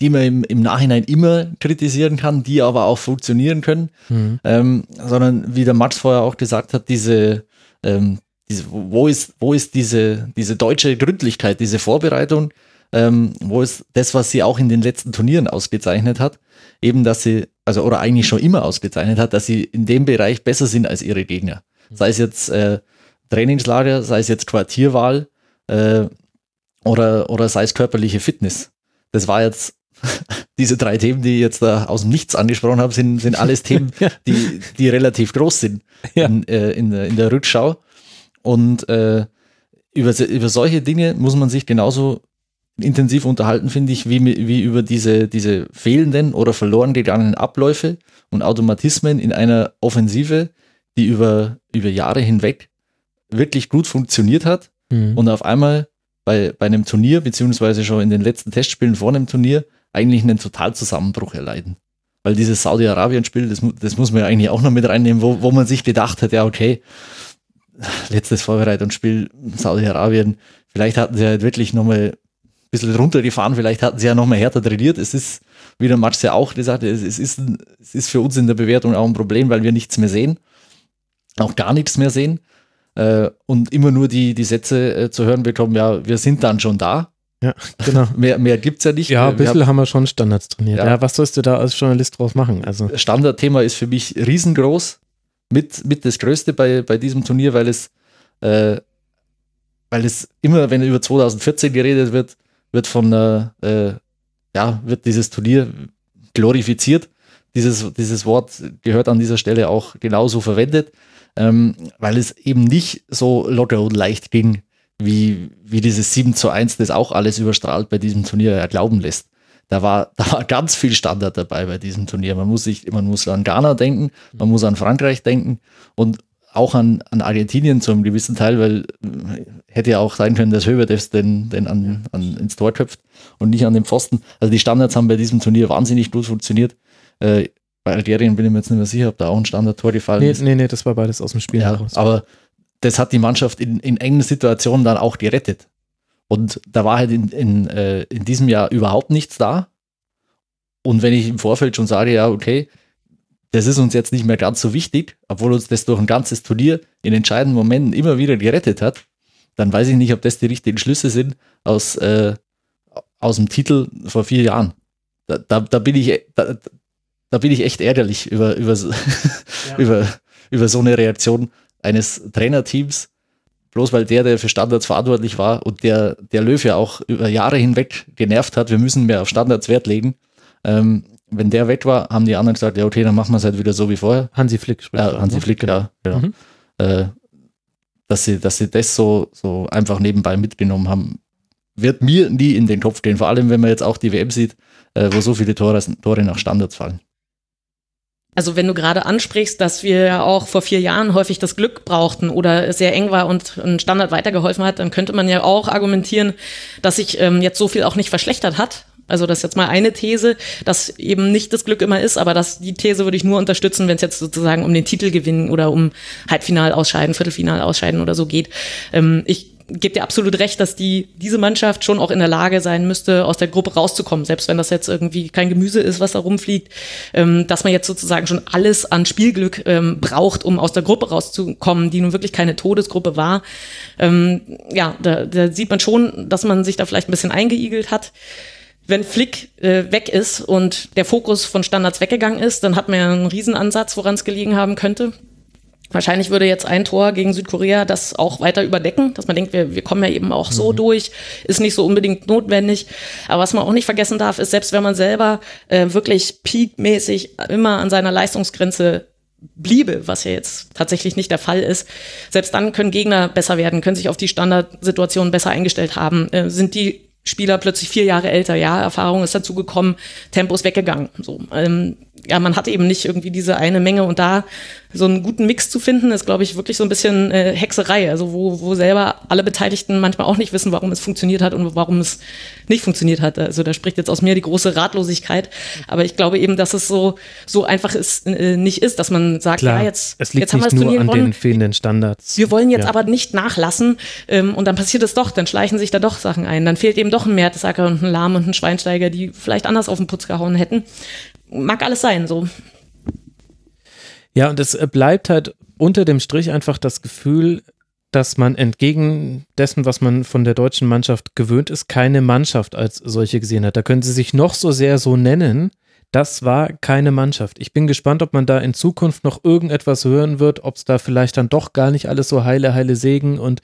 die man im, im Nachhinein immer kritisieren kann, die aber auch funktionieren können, mhm. ähm, sondern wie der Max vorher auch gesagt hat, diese, ähm, diese wo ist, wo ist diese, diese deutsche Gründlichkeit, diese Vorbereitung, ähm, wo ist das, was sie auch in den letzten Turnieren ausgezeichnet hat, eben, dass sie, also oder eigentlich schon immer ausgezeichnet hat, dass sie in dem Bereich besser sind als ihre Gegner. Sei es jetzt äh, Trainingslager, sei es jetzt Quartierwahl äh, oder, oder sei es körperliche Fitness. Das war jetzt diese drei Themen, die ich jetzt da aus dem Nichts angesprochen habe, sind, sind alles Themen, die, die relativ groß sind ja. in, äh, in, in der Rückschau. Und äh, über, über solche Dinge muss man sich genauso intensiv unterhalten, finde ich, wie, wie über diese, diese fehlenden oder verloren gegangenen Abläufe und Automatismen in einer Offensive, die über, über Jahre hinweg wirklich gut funktioniert hat mhm. und auf einmal bei, bei einem Turnier, beziehungsweise schon in den letzten Testspielen vor einem Turnier, eigentlich einen Totalzusammenbruch erleiden. Weil dieses Saudi-Arabien-Spiel, das, das muss man ja eigentlich auch noch mit reinnehmen, wo, wo man sich gedacht hat, ja, okay, letztes Vorbereitungsspiel Saudi-Arabien, vielleicht hatten sie halt wirklich nochmal bisschen runtergefahren, vielleicht hatten sie ja nochmal härter trainiert. Es ist, wie der Matsch ja auch gesagt hat, es ist, es ist für uns in der Bewertung auch ein Problem, weil wir nichts mehr sehen, auch gar nichts mehr sehen äh, und immer nur die, die Sätze äh, zu hören bekommen, ja, wir sind dann schon da. Ja, genau. mehr, mehr gibt es ja nicht. Ja, ein bisschen haben, haben wir schon Standards trainiert. Ja. ja. was sollst du da als Journalist draus machen? Also. Standardthema ist für mich riesengroß, mit, mit das Größte bei, bei diesem Turnier, weil es, äh, weil es immer, wenn über 2014 geredet wird, wird von, äh, ja, wird dieses Turnier glorifiziert. Dieses, dieses Wort gehört an dieser Stelle auch genauso verwendet, ähm, weil es eben nicht so locker und leicht ging wie, wie dieses 7 zu 1 das auch alles überstrahlt bei diesem Turnier erglauben lässt. Da war, da war ganz viel Standard dabei bei diesem Turnier. Man muss sich, man muss an Ghana denken, man muss an Frankreich denken und auch an, an Argentinien zu einem gewissen Teil, weil äh, hätte ja auch sein können, dass Höberdes den, den an, an, ins Tor köpft und nicht an den Pfosten. Also die Standards haben bei diesem Turnier wahnsinnig gut funktioniert. Äh, bei Algerien bin ich mir jetzt nicht mehr sicher, ob da auch ein Standardtor gefallen nee, ist. Nee, nee, das war beides aus dem Spiel ja, heraus. Aber das hat die Mannschaft in, in engen Situationen dann auch gerettet. Und da war halt in, in, äh, in diesem Jahr überhaupt nichts da. Und wenn ich im Vorfeld schon sage, ja, okay, das ist uns jetzt nicht mehr ganz so wichtig, obwohl uns das durch ein ganzes Turnier in entscheidenden Momenten immer wieder gerettet hat, dann weiß ich nicht, ob das die richtigen Schlüsse sind aus, äh, aus dem Titel vor vier Jahren. Da, da, da bin ich, da, da bin ich echt ärgerlich über, über, ja. über, über so eine Reaktion eines Trainerteams, bloß weil der, der für Standards verantwortlich war und der, der Löw ja auch über Jahre hinweg genervt hat, wir müssen mehr auf Standards Wert legen. Ähm, wenn der weg war, haben die anderen gesagt, ja, okay, dann machen wir es halt wieder so wie vorher. Hansi Flick spricht. Ja, Hansi Flick, ja, genau. Mhm. Äh, dass sie, dass sie das so, so einfach nebenbei mitgenommen haben, wird mir nie in den Kopf gehen. Vor allem, wenn man jetzt auch die WM sieht, äh, wo so viele Tore, Tore nach Standards fallen. Also wenn du gerade ansprichst, dass wir ja auch vor vier Jahren häufig das Glück brauchten oder es sehr eng war und ein Standard weitergeholfen hat, dann könnte man ja auch argumentieren, dass sich ähm, jetzt so viel auch nicht verschlechtert hat. Also das ist jetzt mal eine These, dass eben nicht das Glück immer ist, aber dass die These würde ich nur unterstützen, wenn es jetzt sozusagen um den Titel gewinnen oder um Halbfinal ausscheiden, Viertelfinal ausscheiden oder so geht. Ähm, ich gebt ihr absolut recht, dass die, diese Mannschaft schon auch in der Lage sein müsste, aus der Gruppe rauszukommen, selbst wenn das jetzt irgendwie kein Gemüse ist, was da rumfliegt, ähm, dass man jetzt sozusagen schon alles an Spielglück ähm, braucht, um aus der Gruppe rauszukommen, die nun wirklich keine Todesgruppe war. Ähm, ja, da, da sieht man schon, dass man sich da vielleicht ein bisschen eingeigelt hat wenn Flick äh, weg ist und der Fokus von Standards weggegangen ist, dann hat man ja einen Riesenansatz, woran es gelegen haben könnte. Wahrscheinlich würde jetzt ein Tor gegen Südkorea das auch weiter überdecken, dass man denkt, wir, wir kommen ja eben auch so mhm. durch, ist nicht so unbedingt notwendig. Aber was man auch nicht vergessen darf, ist, selbst wenn man selber äh, wirklich peakmäßig immer an seiner Leistungsgrenze bliebe, was ja jetzt tatsächlich nicht der Fall ist, selbst dann können Gegner besser werden, können sich auf die Standardsituation besser eingestellt haben, äh, sind die Spieler plötzlich vier Jahre älter, ja, Erfahrung ist dazu gekommen, Tempo ist weggegangen. So, ähm, ja, man hat eben nicht irgendwie diese eine Menge und da so einen guten Mix zu finden, ist, glaube ich, wirklich so ein bisschen äh, Hexerei. Also wo, wo selber alle Beteiligten manchmal auch nicht wissen, warum es funktioniert hat und warum es nicht funktioniert hat. Also da spricht jetzt aus mir die große Ratlosigkeit. Aber ich glaube eben, dass es so, so einfach ist, äh, nicht ist, dass man sagt, Klar, ja, jetzt, es liegt jetzt haben wir das nur Turnier an gewonnen. den fehlenden Standards. Wir wollen jetzt Ja. aber nicht nachlassen ähm, und dann passiert es doch, dann schleichen sich da doch Sachen ein. Dann fehlt eben doch ein Mertesacker und ein Lahm und ein Schweinsteiger, die vielleicht anders auf den Putz gehauen hätten. Mag alles sein, so. Ja, und es äh, bleibt halt unter dem Strich einfach das Gefühl, dass man entgegen dessen, was man von der deutschen Mannschaft gewöhnt ist, keine Mannschaft als solche gesehen hat. Da können sie sich noch so sehr so nennen. Das war keine Mannschaft. Ich bin gespannt, ob man da in Zukunft noch irgendetwas hören wird, ob es da vielleicht dann doch gar nicht alles so heile, heile Segen und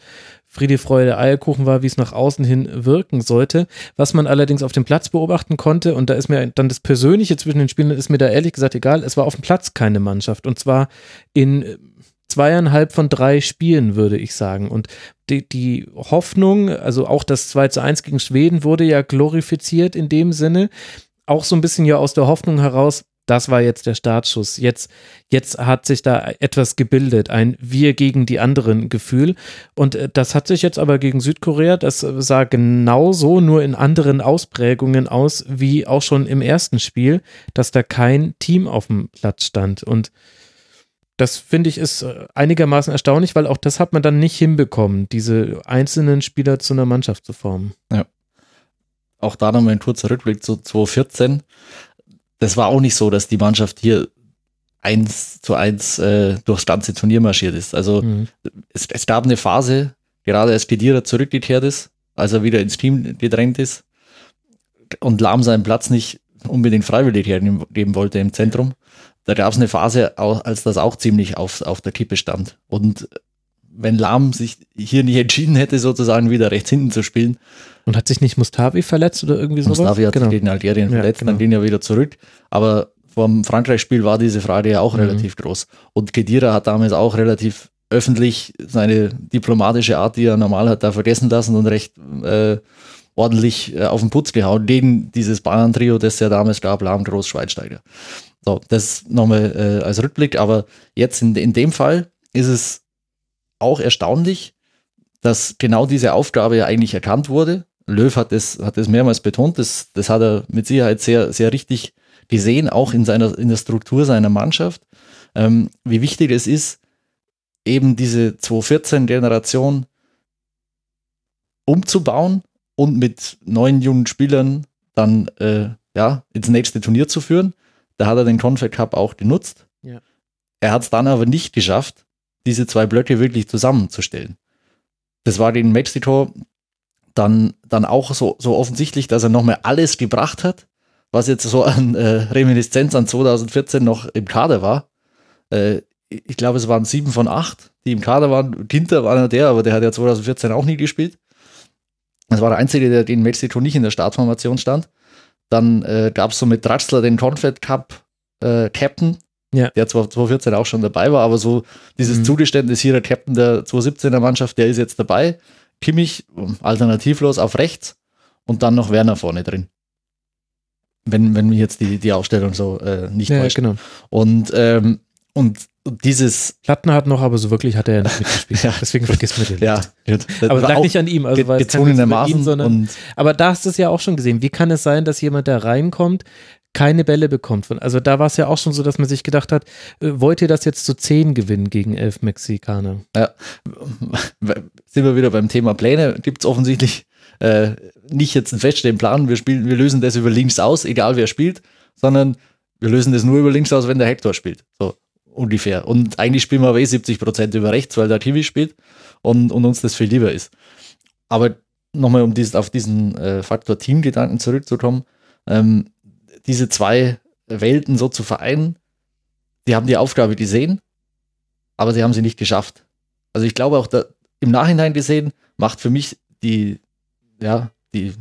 Friede, Freude, Eierkuchen war, wie es nach außen hin wirken sollte. Was man allerdings auf dem Platz beobachten konnte, und da ist mir dann das Persönliche zwischen den Spielern, ist mir da ehrlich gesagt egal, es war auf dem Platz keine Mannschaft. Und zwar in äh, zweieinhalb von drei Spielen, würde ich sagen. Und die, die Hoffnung, also auch das 2 zu 1 gegen Schweden wurde ja glorifiziert in dem Sinne. Auch so ein bisschen ja aus der Hoffnung heraus, das war jetzt der Startschuss. Jetzt, jetzt hat sich da etwas gebildet, ein Wir gegen die anderen Gefühl. Und äh, das hat sich jetzt aber gegen Südkorea, das sah genauso, nur in anderen Ausprägungen aus, wie auch schon im ersten Spiel, dass da kein Team auf dem Platz stand. Und das finde ich ist äh, einigermaßen erstaunlich, weil auch das hat man dann nicht hinbekommen, diese einzelnen Spieler zu einer Mannschaft zu formen. auch da nochmal ein kurzer Rückblick zu 2014. Das war auch nicht so, dass die Mannschaft hier eins zu eins äh, durchs ganze Turnier marschiert ist. Also Mhm. es, es gab eine Phase, gerade als Kedira zurückgekehrt ist, als er wieder ins Team gedrängt ist und Lahm seinen Platz nicht unbedingt freiwillig hergeben wollte im Zentrum. Da gab es eine Phase, als das auch ziemlich auf, auf der Kippe stand. Und wenn Lahm sich hier nicht entschieden hätte, sozusagen wieder rechts hinten zu spielen, Und hat sich nicht Mustavi verletzt oder irgendwie sowas? Mustafi hat genau. sich gegen Algerien Ja, verletzt, genau. dann ging er wieder zurück. Aber vom Frankreich-Spiel war diese Frage ja auch Mhm. relativ groß. Und Kedira hat damals auch relativ öffentlich seine diplomatische Art, die er normal hat, da vergessen lassen und recht äh, ordentlich äh, auf den Putz gehauen, gegen dieses Bayern-Trio, das es ja damals gab, Lahm, Groß, Schweinsteiger. So, das nochmal äh, als Rückblick. Aber jetzt in, in dem Fall ist es auch erstaunlich, dass genau diese Aufgabe ja eigentlich erkannt wurde. Löw hat das, hat mehrmals betont, das, das hat er mit Sicherheit sehr, sehr richtig gesehen, auch in seiner, in der Struktur seiner Mannschaft, ähm, wie wichtig es ist, eben diese 214-Generation umzubauen und mit neuen jungen Spielern dann äh, ja, ins nächste Turnier zu führen. Da hat er den Confed Cup auch genutzt. Ja. Er hat es dann aber nicht geschafft, diese zwei Blöcke wirklich zusammenzustellen. Das war gegen Mexiko dann, dann auch so, so offensichtlich, dass er nochmal alles gebracht hat, was jetzt so an äh, Reminiszenz an 2014 noch im Kader war. Äh, ich glaube, es waren sieben von acht, die im Kader waren. Ginter war einer der, aber der hat ja 2014 auch nie gespielt. Das war der Einzige, der in Mexiko nicht in der Startformation stand. Dann äh, gab es so mit Draxler den Confed Cup äh, Captain, Ja. der zwar 2014 auch schon dabei war, aber so dieses Mhm. Zugeständnis hier, der Captain der 2017er Mannschaft, der ist jetzt dabei. Kimmich alternativlos auf rechts und dann noch Werner vorne drin. Wenn, wenn mich jetzt die, die Aufstellung so äh, nicht Ja, täuscht. genau. Und, ähm, und dieses, Platten hat noch, aber so wirklich hat er ja nicht mitgespielt. Ja. Deswegen vergisst man den. ja, nicht. Aber lag nicht an ihm. Also ge- über gezwungenermaßen ihn, sondern Aber da hast du es ja auch schon gesehen. Wie kann es sein, dass jemand da reinkommt, keine Bälle bekommt. Also da war es ja auch schon so, dass man sich gedacht hat, äh, wollt ihr das jetzt zu zehn gewinnen gegen elf Mexikaner? Ja, sind wir wieder beim Thema Pläne. Gibt es offensichtlich äh, nicht jetzt einen feststehenden Plan, wir spielen, wir lösen das über links aus, egal wer spielt, sondern wir lösen das nur über links aus, wenn der Hector spielt. So ungefähr. Und eigentlich spielen wir eh 70 Prozent über rechts, weil der Kiwi spielt und, und uns das viel lieber ist. Aber nochmal, um dieses, auf diesen äh, Faktor Teamgedanken zurückzukommen, ähm, diese zwei Welten so zu vereinen, die haben die Aufgabe gesehen, aber sie haben sie nicht geschafft. Also ich glaube auch da, im Nachhinein gesehen macht für mich die, ja, die,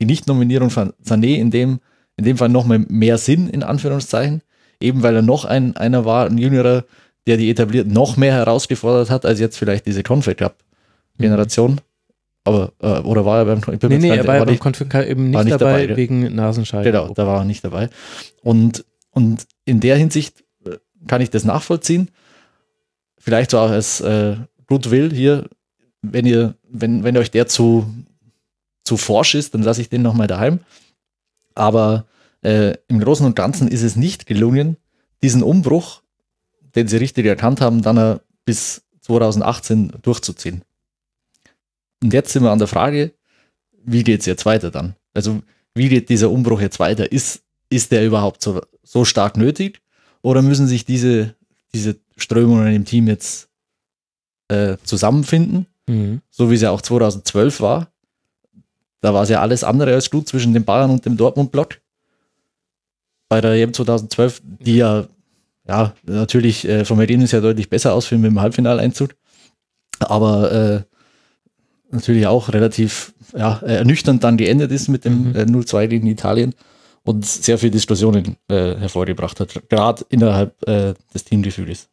die Nicht-Nominierung von Sané in dem, in dem Fall nochmal mehr Sinn, in Anführungszeichen, eben weil er noch ein, einer war, ein Jüngerer, der die etablierten noch mehr herausgefordert hat, als jetzt vielleicht diese Confed Cup-Generation. Mhm. Aber, äh, oder war er beim ich Nee, nee, er war, ja beim Cup eben nicht, nicht dabei, dabei, wegen Nasenscheide. Genau, da war er nicht dabei. Und, und in der Hinsicht äh, kann ich das nachvollziehen. Vielleicht so auch als äh, Goodwill hier, wenn ihr, wenn, wenn euch der zu, zu forsch ist, dann lasse ich den nochmal daheim. Aber äh, im Großen und Ganzen ist es nicht gelungen, diesen Umbruch, den sie richtig erkannt haben, dann bis 2018 durchzuziehen. Und jetzt sind wir an der Frage, wie geht es jetzt weiter dann? Also, wie geht dieser Umbruch jetzt weiter? Ist, ist der überhaupt so, so stark nötig? Oder müssen sich diese, diese Strömungen im Team jetzt äh, zusammenfinden? Mhm. So wie es ja auch 2012 war. Da war es ja alles andere als gut zwischen den Bayern und dem Dortmund-Block. Bei der EM 2012, die ja, ja natürlich äh, vom Ergebnis her deutlich besser ausführen mit dem Halbfinaleinzug. Aber äh, natürlich auch relativ ja, ernüchternd dann geendet ist mit dem mhm. äh, 0-2 gegen Italien und sehr viele Diskussionen äh, hervorgebracht hat, gerade innerhalb äh, des Teamgefühls.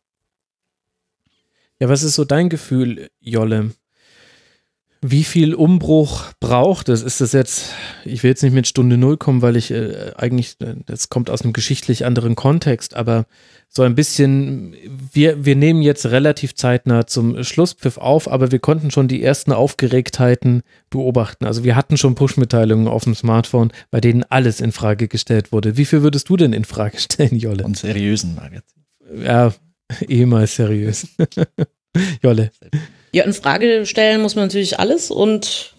Ja, was ist so dein Gefühl, Jolle? Wie viel Umbruch braucht es? Ist das jetzt, ich will jetzt nicht mit Stunde Null kommen, weil ich äh, eigentlich, äh, das kommt aus einem geschichtlich anderen Kontext, aber so ein bisschen, wir, wir nehmen jetzt relativ zeitnah zum Schlusspfiff auf, aber wir konnten schon die ersten Aufgeregtheiten beobachten. Also wir hatten schon Push-Mitteilungen auf dem Smartphone, bei denen alles in Frage gestellt wurde. Wie viel würdest du denn in Frage stellen, Jolle? Und seriösen Magazin. Ja, ehemals seriös. Jolle. Ja, in Frage stellen muss man natürlich alles und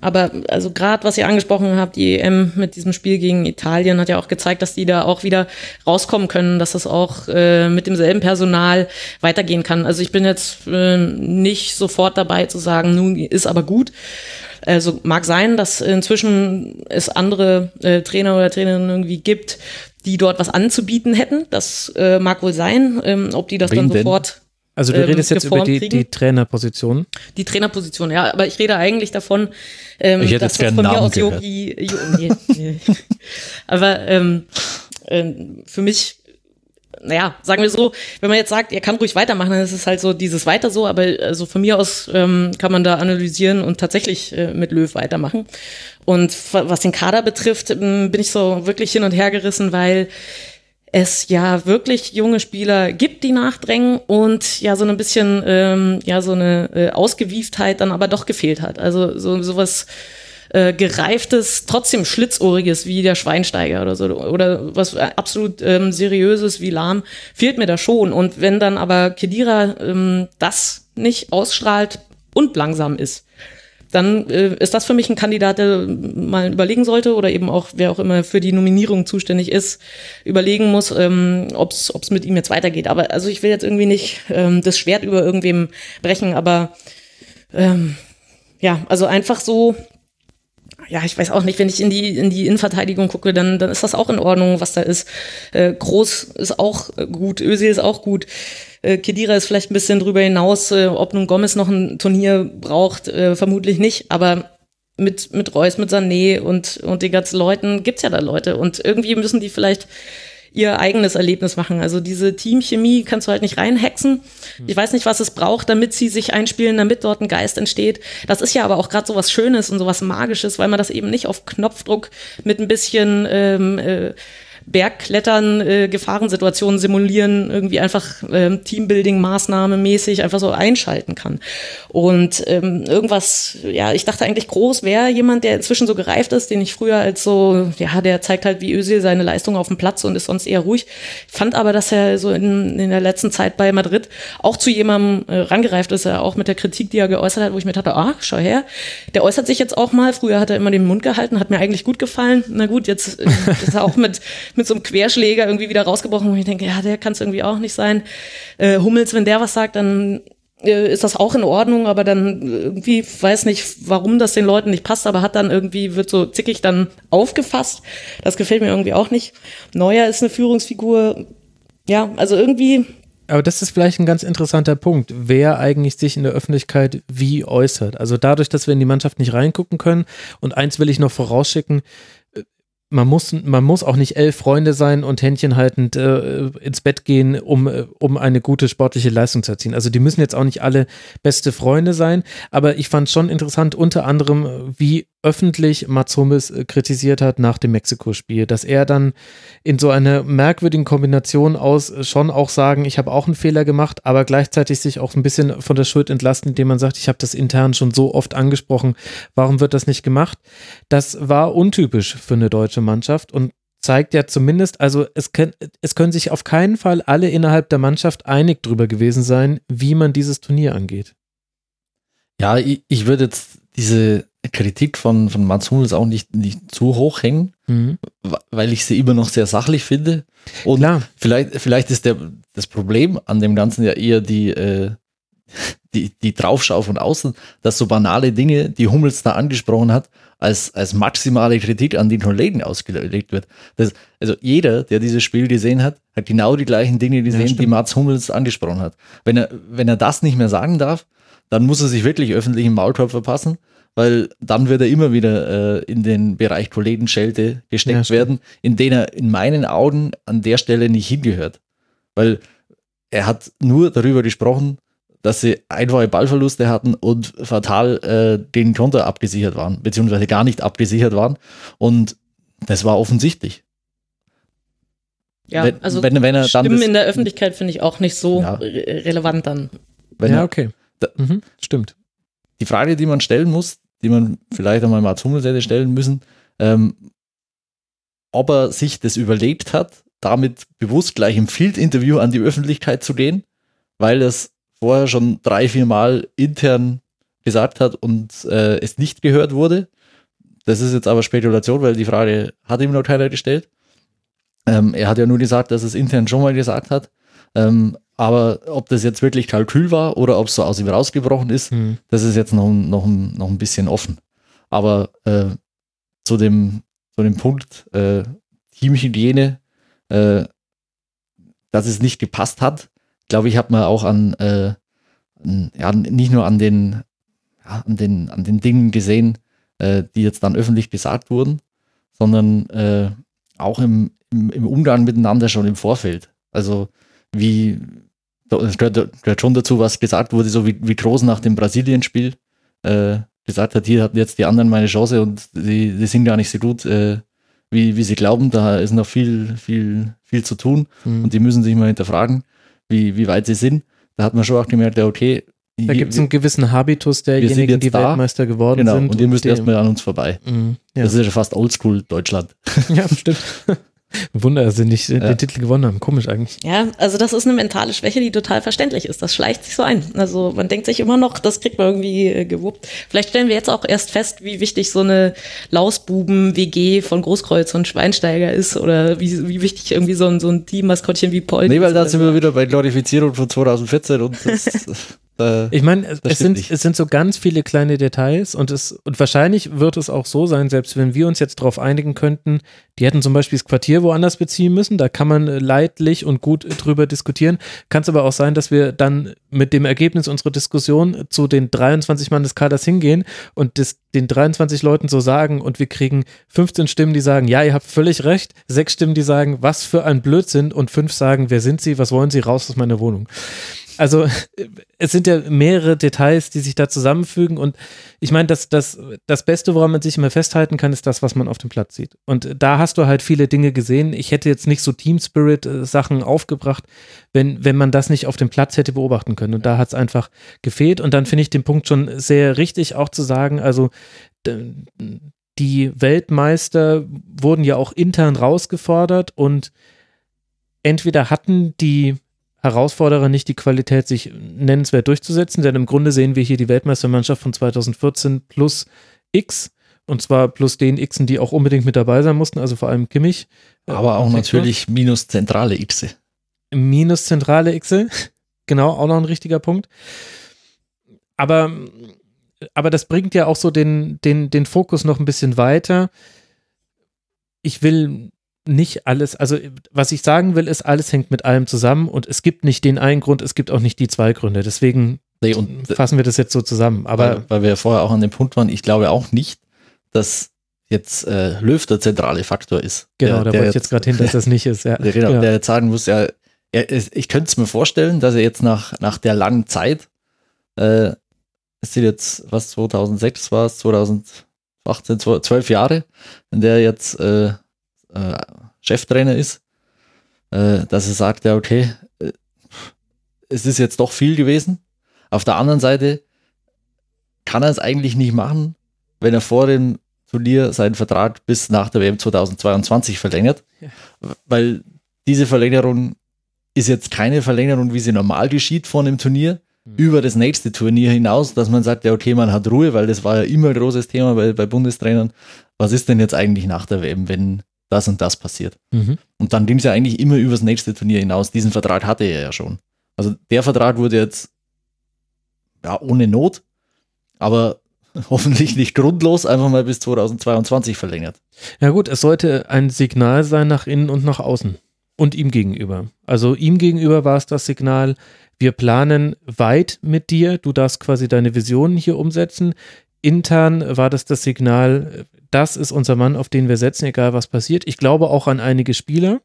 aber also gerade was ihr angesprochen habt, die EM mit diesem Spiel gegen Italien hat ja auch gezeigt, dass die da auch wieder rauskommen können, dass das auch äh, mit demselben Personal weitergehen kann. Also ich bin jetzt äh, nicht sofort dabei zu sagen, nun ist aber gut. Also mag sein, dass inzwischen es andere äh, Trainer oder Trainerinnen irgendwie gibt, die dort was anzubieten hätten. Das äh, mag wohl sein. Ähm, ob die das Wen dann sofort also du ähm, redest jetzt über die, die Trainerposition. Die Trainerposition, ja, aber ich rede eigentlich davon, ähm, ich hätte dass das von mir aus Yogi, nee, nee. aber ähm, äh, für mich, naja, sagen wir so, wenn man jetzt sagt, er kann ruhig weitermachen, dann ist es halt so dieses weiter so, aber also von mir aus ähm, kann man da analysieren und tatsächlich äh, mit Löw weitermachen. Und was den Kader betrifft, ähm, bin ich so wirklich hin und her gerissen, weil es ja wirklich junge Spieler gibt, die nachdrängen und ja so ein bisschen ähm, ja so eine äh, Ausgewieftheit dann aber doch gefehlt hat. Also so sowas äh, gereiftes, trotzdem schlitzohriges wie der Schweinsteiger oder so oder was absolut ähm, seriöses wie Lahm fehlt mir da schon. Und wenn dann aber Kedira ähm, das nicht ausstrahlt und langsam ist, dann äh, ist das für mich ein Kandidat, der mal überlegen sollte oder eben auch, wer auch immer für die Nominierung zuständig ist, überlegen muss, ähm, ob es mit ihm jetzt weitergeht. Aber also ich will jetzt irgendwie nicht ähm, das Schwert über irgendwem brechen, aber ähm, ja, also einfach so ja, ich weiß auch nicht, wenn ich in die, in die Innenverteidigung gucke, dann, dann ist das auch in Ordnung, was da ist. Äh, Groß ist auch gut, Özil ist auch gut. Äh, Kedira ist vielleicht ein bisschen drüber hinaus, äh, ob nun Gomez noch ein Turnier braucht, äh, vermutlich nicht, aber mit, mit Reus, mit Sané und, und den ganzen Leuten gibt's ja da Leute und irgendwie müssen die vielleicht ihr eigenes Erlebnis machen. Also diese Teamchemie kannst du halt nicht reinhexen. Ich weiß nicht, was es braucht, damit sie sich einspielen, damit dort ein Geist entsteht. Das ist ja aber auch gerade so was Schönes und so was Magisches, weil man das eben nicht auf Knopfdruck mit ein bisschen ähm, äh, Bergklettern, äh, Gefahrensituationen simulieren, irgendwie einfach ähm, Teambuilding-Maßnahme mäßig einfach so einschalten kann. Und ähm, irgendwas, ja, ich dachte eigentlich groß wäre jemand, der inzwischen so gereift ist, den ich früher als so, ja, der zeigt halt wie Özil seine Leistung auf dem Platz und ist sonst eher ruhig. Fand aber, dass er so in, in der letzten Zeit bei Madrid auch zu jemandem äh, rangereift ist, er auch mit der Kritik, die er geäußert hat, wo ich mir dachte, ah, schau her, der äußert sich jetzt auch mal. Früher hat er immer den Mund gehalten, hat mir eigentlich gut gefallen. Na gut, jetzt äh, ist er auch mit, mit so einem Querschläger irgendwie wieder rausgebrochen, wo ich denke, ja, der kann es irgendwie auch nicht sein. Äh, Hummels, wenn der was sagt, dann äh, ist das auch in Ordnung, aber dann irgendwie weiß nicht, warum das den Leuten nicht passt, aber hat dann irgendwie, wird so zickig dann aufgefasst. Das gefällt mir irgendwie auch nicht. Neuer ist eine Führungsfigur. Ja, also irgendwie. Aber das ist vielleicht ein ganz interessanter Punkt, wer eigentlich sich in der Öffentlichkeit wie äußert. Also dadurch, dass wir in die Mannschaft nicht reingucken können. Und eins will ich noch vorausschicken, man muss, man muss auch nicht elf Freunde sein und Händchen haltend äh, ins Bett gehen, um, äh, um eine gute sportliche Leistung zu erzielen. Also die müssen jetzt auch nicht alle beste Freunde sein, aber ich fand schon interessant, unter anderem, wie öffentlich Mats Hummels äh, kritisiert hat nach dem Mexiko-Spiel, dass er dann in so einer merkwürdigen Kombination aus äh, schon auch sagen, ich habe auch einen Fehler gemacht, aber gleichzeitig sich auch ein bisschen von der Schuld entlasten, indem man sagt, ich habe das intern schon so oft angesprochen, warum wird das nicht gemacht? Das war untypisch für eine deutsche Mannschaft und zeigt ja zumindest, also es, können, es können sich auf keinen Fall alle innerhalb der Mannschaft einig drüber gewesen sein, wie man dieses Turnier angeht. Ja, ich, ich würde jetzt diese Kritik von, von Mats Hummels auch nicht, nicht zu hoch hängen, mhm. weil ich sie immer noch sehr sachlich finde. Und Klar. Vielleicht, vielleicht ist der, das Problem an dem Ganzen ja eher die, äh, die, die Draufschau von außen, dass so banale Dinge, die Hummels da angesprochen hat, als, als maximale Kritik an den Kollegen ausgelegt wird. Das, also jeder, der dieses Spiel gesehen hat, hat genau die gleichen Dinge gesehen, ja, die Mats Hummels angesprochen hat. Wenn er, wenn er das nicht mehr sagen darf, dann muss er sich wirklich öffentlich im Maulkorb verpassen weil dann wird er immer wieder äh, in den Bereich Kollegenschelte gesteckt ja, werden, in den er in meinen Augen an der Stelle nicht hingehört. Weil er hat nur darüber gesprochen, dass sie einfache Ballverluste hatten und fatal äh, den Konter abgesichert waren, beziehungsweise gar nicht abgesichert waren. Und das war offensichtlich. Ja, wenn, also wenn, wenn er Stimmen das, in der Öffentlichkeit finde ich auch nicht so ja. relevant dann. ja, er, okay. Da, mhm, stimmt. Die Frage, die man stellen muss, die man vielleicht einmal Mats Hummels hätte stellen müssen, ähm, ob er sich das überlegt hat, damit bewusst gleich im Field-Interview an die Öffentlichkeit zu gehen, weil es vorher schon drei, vier Mal intern gesagt hat und äh, es nicht gehört wurde. Das ist jetzt aber Spekulation, weil die Frage hat ihm noch keiner gestellt. Ähm, er hat ja nur gesagt, dass es intern schon mal gesagt hat. Ähm, aber ob das jetzt wirklich Kalkül war oder ob es so aus ihm rausgebrochen ist, mhm. das ist jetzt noch, noch, noch ein bisschen offen. Aber äh, zu, dem, zu dem Punkt äh, Teamhygiene, äh, dass es nicht gepasst hat, glaube ich, hat man auch an, äh, an, ja, nicht nur an den, ja, an den, an den Dingen gesehen, äh, die jetzt dann öffentlich gesagt wurden, sondern äh, auch im, im, im Umgang miteinander schon im Vorfeld. Also wie, es gehört, gehört, schon dazu, was gesagt wurde, so wie, wie Groß nach dem Brasilien-Spiel äh, gesagt hat, hier hatten jetzt die anderen meine Chance und die, die sind gar nicht so gut, äh, wie, wie sie glauben. Da ist noch viel, viel, viel zu tun mhm. und die müssen sich mal hinterfragen, wie, wie weit sie sind. Da hat man schon auch gemerkt, ja, okay. Da gibt es einen gewissen Habitus derjenigen, die da. Weltmeister geworden genau, sind. Und ihr müsst erstmal an uns vorbei. Mhm, ja. Das ist ja fast Oldschool Deutschland. Ja, stimmt. Wunder, dass sie nicht ja. den Titel gewonnen haben. Komisch eigentlich. Ja, also das ist eine mentale Schwäche, die total verständlich ist. Das schleicht sich so ein. Also man denkt sich immer noch, das kriegt man irgendwie äh, gewuppt. Vielleicht stellen wir jetzt auch erst fest, wie wichtig so eine Lausbuben-WG von Großkreuz und Schweinsteiger ist oder wie, wie wichtig irgendwie so ein, so ein Team-Maskottchen wie Paul Nee, weil da sind wir wieder bei Glorifizierung von 2014 und das, Äh, ich meine, es, es sind, es sind so ganz viele kleine Details und es und wahrscheinlich wird es auch so sein, selbst wenn wir uns jetzt darauf einigen könnten, die hätten zum Beispiel das Quartier woanders beziehen müssen, da kann man leidlich und gut drüber diskutieren. Kann es aber auch sein, dass wir dann mit dem Ergebnis unserer Diskussion zu den 23 Mann des Kaders hingehen und das, den 23 Leuten so sagen und wir kriegen 15 Stimmen, die sagen, ja, ihr habt völlig recht, sechs Stimmen, die sagen, was für ein Blödsinn und fünf sagen, wer sind sie, was wollen sie, raus aus meiner Wohnung. Also es sind ja mehrere Details, die sich da zusammenfügen und ich meine, das, das, das Beste, woran man sich immer festhalten kann, ist das, was man auf dem Platz sieht. Und da hast du halt viele Dinge gesehen. Ich hätte jetzt nicht so Team Spirit äh, Sachen aufgebracht, wenn, wenn man das nicht auf dem Platz hätte beobachten können. Und da hat es einfach gefehlt. Und dann finde ich den Punkt schon sehr richtig, auch zu sagen, also die Weltmeister wurden ja auch intern rausgefordert und entweder hatten die Herausforderer nicht die Qualität, sich nennenswert durchzusetzen, denn im Grunde sehen wir hier die Weltmeistermannschaft von 2014 plus X und zwar plus den Xen, die auch unbedingt mit dabei sein mussten, also vor allem Kimmich. Äh, Aber auch natürlich minus zentrale Xe. Minus zentrale Xe, genau, auch noch ein richtiger Punkt. Aber, aber das bringt ja auch so den, den, den Fokus noch ein bisschen weiter. Ich will nicht alles, also was ich sagen will, ist, alles hängt mit allem zusammen und es gibt nicht den einen Grund, es gibt auch nicht die zwei Gründe. Deswegen nee, fassen wir das jetzt so zusammen. Aber weil, weil wir vorher auch an dem Punkt waren, ich glaube auch nicht, dass jetzt äh, Löw der zentrale Faktor ist. Genau, der, da wollte ich jetzt gerade hin, dass das nicht ist. Ja. Der, genau, ja. der jetzt sagen muss, ja, er, ich könnte es mir vorstellen, dass er jetzt nach, nach der langen Zeit, äh, es sind jetzt, was 2006 war es, 2018, 12 Jahre, in der jetzt äh, äh, Cheftrainer ist, äh, dass er sagt, ja, okay, äh, es ist jetzt doch viel gewesen. Auf der anderen Seite kann er es eigentlich nicht machen, wenn er vor dem Turnier seinen Vertrag bis nach der WM 2022 verlängert, ja. weil diese Verlängerung ist jetzt keine Verlängerung, wie sie normal geschieht vor einem Turnier, mhm. über das nächste Turnier hinaus, dass man sagt, ja, okay, man hat Ruhe, weil das war ja immer ein großes Thema bei, bei Bundestrainern. Was ist denn jetzt eigentlich nach der WM, wenn das und das passiert. Mhm. Und dann ging es ja eigentlich immer übers nächste Turnier hinaus. Diesen Vertrag hatte er ja schon. Also der Vertrag wurde jetzt ja ohne Not, aber hoffentlich nicht grundlos einfach mal bis 2022 verlängert. Ja gut, es sollte ein Signal sein nach innen und nach außen und ihm gegenüber. Also ihm gegenüber war es das Signal, wir planen weit mit dir, du darfst quasi deine Visionen hier umsetzen. Intern war das das Signal, das ist unser Mann, auf den wir setzen, egal was passiert. Ich glaube auch an einige Spieler.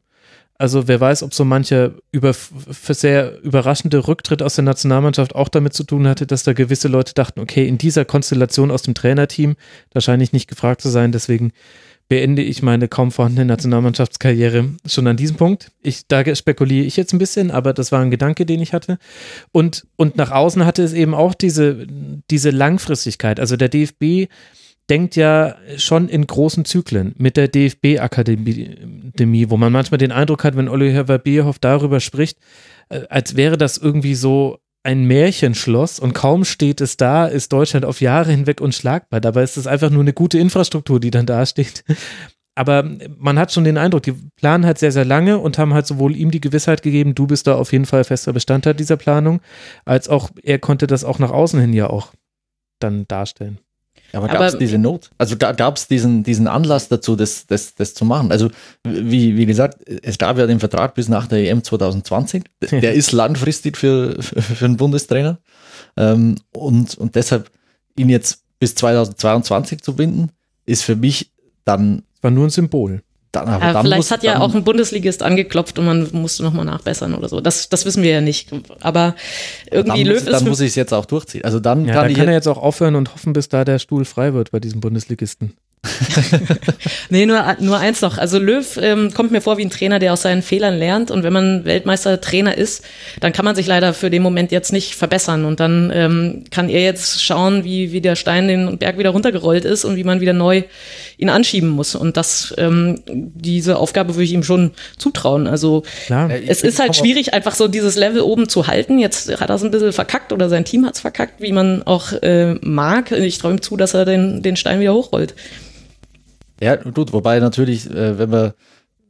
Also wer weiß, ob so mancher über, sehr überraschende Rücktritt aus der Nationalmannschaft auch damit zu tun hatte, dass da gewisse Leute dachten, okay, in dieser Konstellation aus dem Trainerteam, da scheine ich nicht gefragt zu sein, deswegen beende ich meine kaum vorhandene Nationalmannschaftskarriere schon an diesem Punkt. Ich, da spekuliere ich jetzt ein bisschen, aber das war ein Gedanke, den ich hatte. Und, und nach außen hatte es eben auch diese, diese Langfristigkeit. Also der DFB denkt ja schon in großen Zyklen mit der DFB-Akademie, wo man manchmal den Eindruck hat, wenn Oliver Bierhoff darüber spricht, äh, als wäre das irgendwie so ein Märchenschloss und kaum steht es da, ist Deutschland auf Jahre hinweg unschlagbar. Dabei ist es einfach nur eine gute Infrastruktur, die dann dasteht. Aber man hat schon den Eindruck, die planen halt sehr, sehr lange und haben halt sowohl ihm die Gewissheit gegeben, du bist da auf jeden Fall fester Bestandteil dieser Planung, als auch er konnte das auch nach außen hin ja auch dann darstellen. Aber gab es diese Not? Also gab es diesen, diesen Anlass dazu, das, das, das zu machen? Also wie, wie gesagt, es gab ja den Vertrag bis nach der EM 2020. Der ist langfristig für, für, einen Bundestrainer. Ähm, und, und deshalb ihn jetzt bis 2022 zu binden, ist für mich dann. War nur ein Symbol. Dann, aber ja, vielleicht muss, hat ja auch ein Bundesligist angeklopft und man musste nochmal nachbessern oder so. Das, das wissen wir ja nicht. Aber irgendwie Löw muss, ist. Dann muss ich es jetzt auch durchziehen. Also dann ja, kann, dann kann er jetzt auch aufhören und hoffen, bis da der Stuhl frei wird bei diesem Bundesligisten. nee, nur, nur eins noch. Also Löw ähm, kommt mir vor wie ein Trainer, der aus seinen Fehlern lernt. Und wenn man Weltmeister-Trainer ist, dann kann man sich leider für den Moment jetzt nicht verbessern. Und dann ähm, kann er jetzt schauen, wie, wie der Stein den Berg wieder runtergerollt ist und wie man wieder neu ihn anschieben muss. Und das, ähm, diese Aufgabe würde ich ihm schon zutrauen. Also Klar. es ist halt schwierig, einfach so dieses Level oben zu halten. Jetzt hat er es ein bisschen verkackt oder sein Team hat es verkackt, wie man auch äh, mag. Ich traue ihm zu, dass er den, den Stein wieder hochrollt. Ja, gut, wobei natürlich, äh, wenn man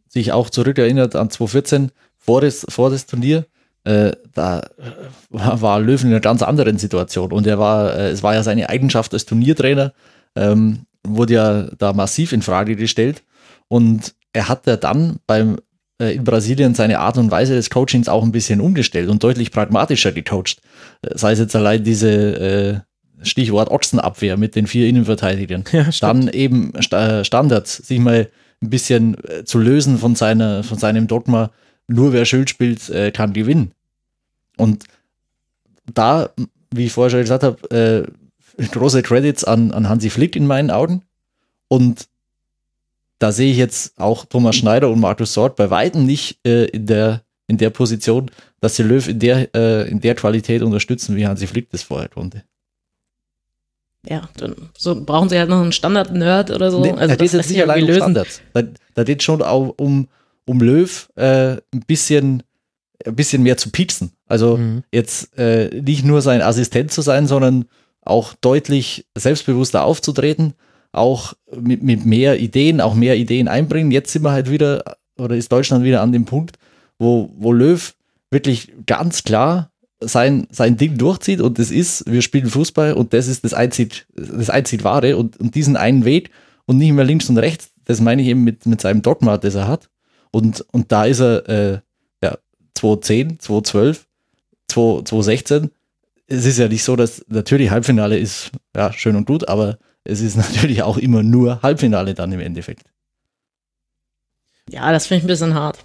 sich auch zurückerinnert an 2014, vor das, vor das Turnier, äh, da war, war Löwen in einer ganz anderen Situation. Und er war, äh, es war ja seine Eigenschaft als Turniertrainer, ähm, wurde ja da massiv in Frage gestellt. Und er hat ja dann beim äh, in Brasilien seine Art und Weise des Coachings auch ein bisschen umgestellt und deutlich pragmatischer gecoacht. Äh, sei es jetzt allein diese äh, Stichwort Ochsenabwehr mit den vier Innenverteidigern. Ja, dann eben Standards, sich mal ein bisschen äh, zu lösen von, seiner, von seinem Dogma, nur wer Schild spielt, äh, kann gewinnen. Und da, wie ich vorher schon gesagt habe, äh, große Credits an, an Hansi Flick in meinen Augen. Und da sehe ich jetzt auch Thomas Schneider und Markus Sort bei weitem nicht äh, in, der, in der Position, dass sie Löw in der, äh, in der Qualität unterstützen, wie Hansi Flick das vorher konnte. Ja, dann so brauchen sie halt noch einen Standard-Nerd oder so. Nee, also da geht das es jetzt nicht allein um. Standards. Da, da geht es schon auch um, um Löw äh, ein bisschen ein bisschen mehr zu piepsen. Also Mhm. jetzt äh, nicht nur sein Assistent zu sein, sondern auch deutlich selbstbewusster aufzutreten, auch mit, mit mehr Ideen, auch mehr Ideen einbringen. Jetzt sind wir halt wieder, oder ist Deutschland wieder an dem Punkt, wo, wo Löw wirklich ganz klar sein, sein Ding durchzieht und das ist, wir spielen Fußball und das ist das einzig, das einzig Wahre und, und diesen einen Weg und nicht mehr links und rechts, das meine ich eben mit, mit seinem Dogma, das er hat. Und, und da ist er, äh, ja, 2010, 2012, 2016. Es ist ja nicht so, dass natürlich Halbfinale ist ja schön und gut, aber es ist natürlich auch immer nur Halbfinale dann im Endeffekt. Ja, das finde ich ein bisschen hart.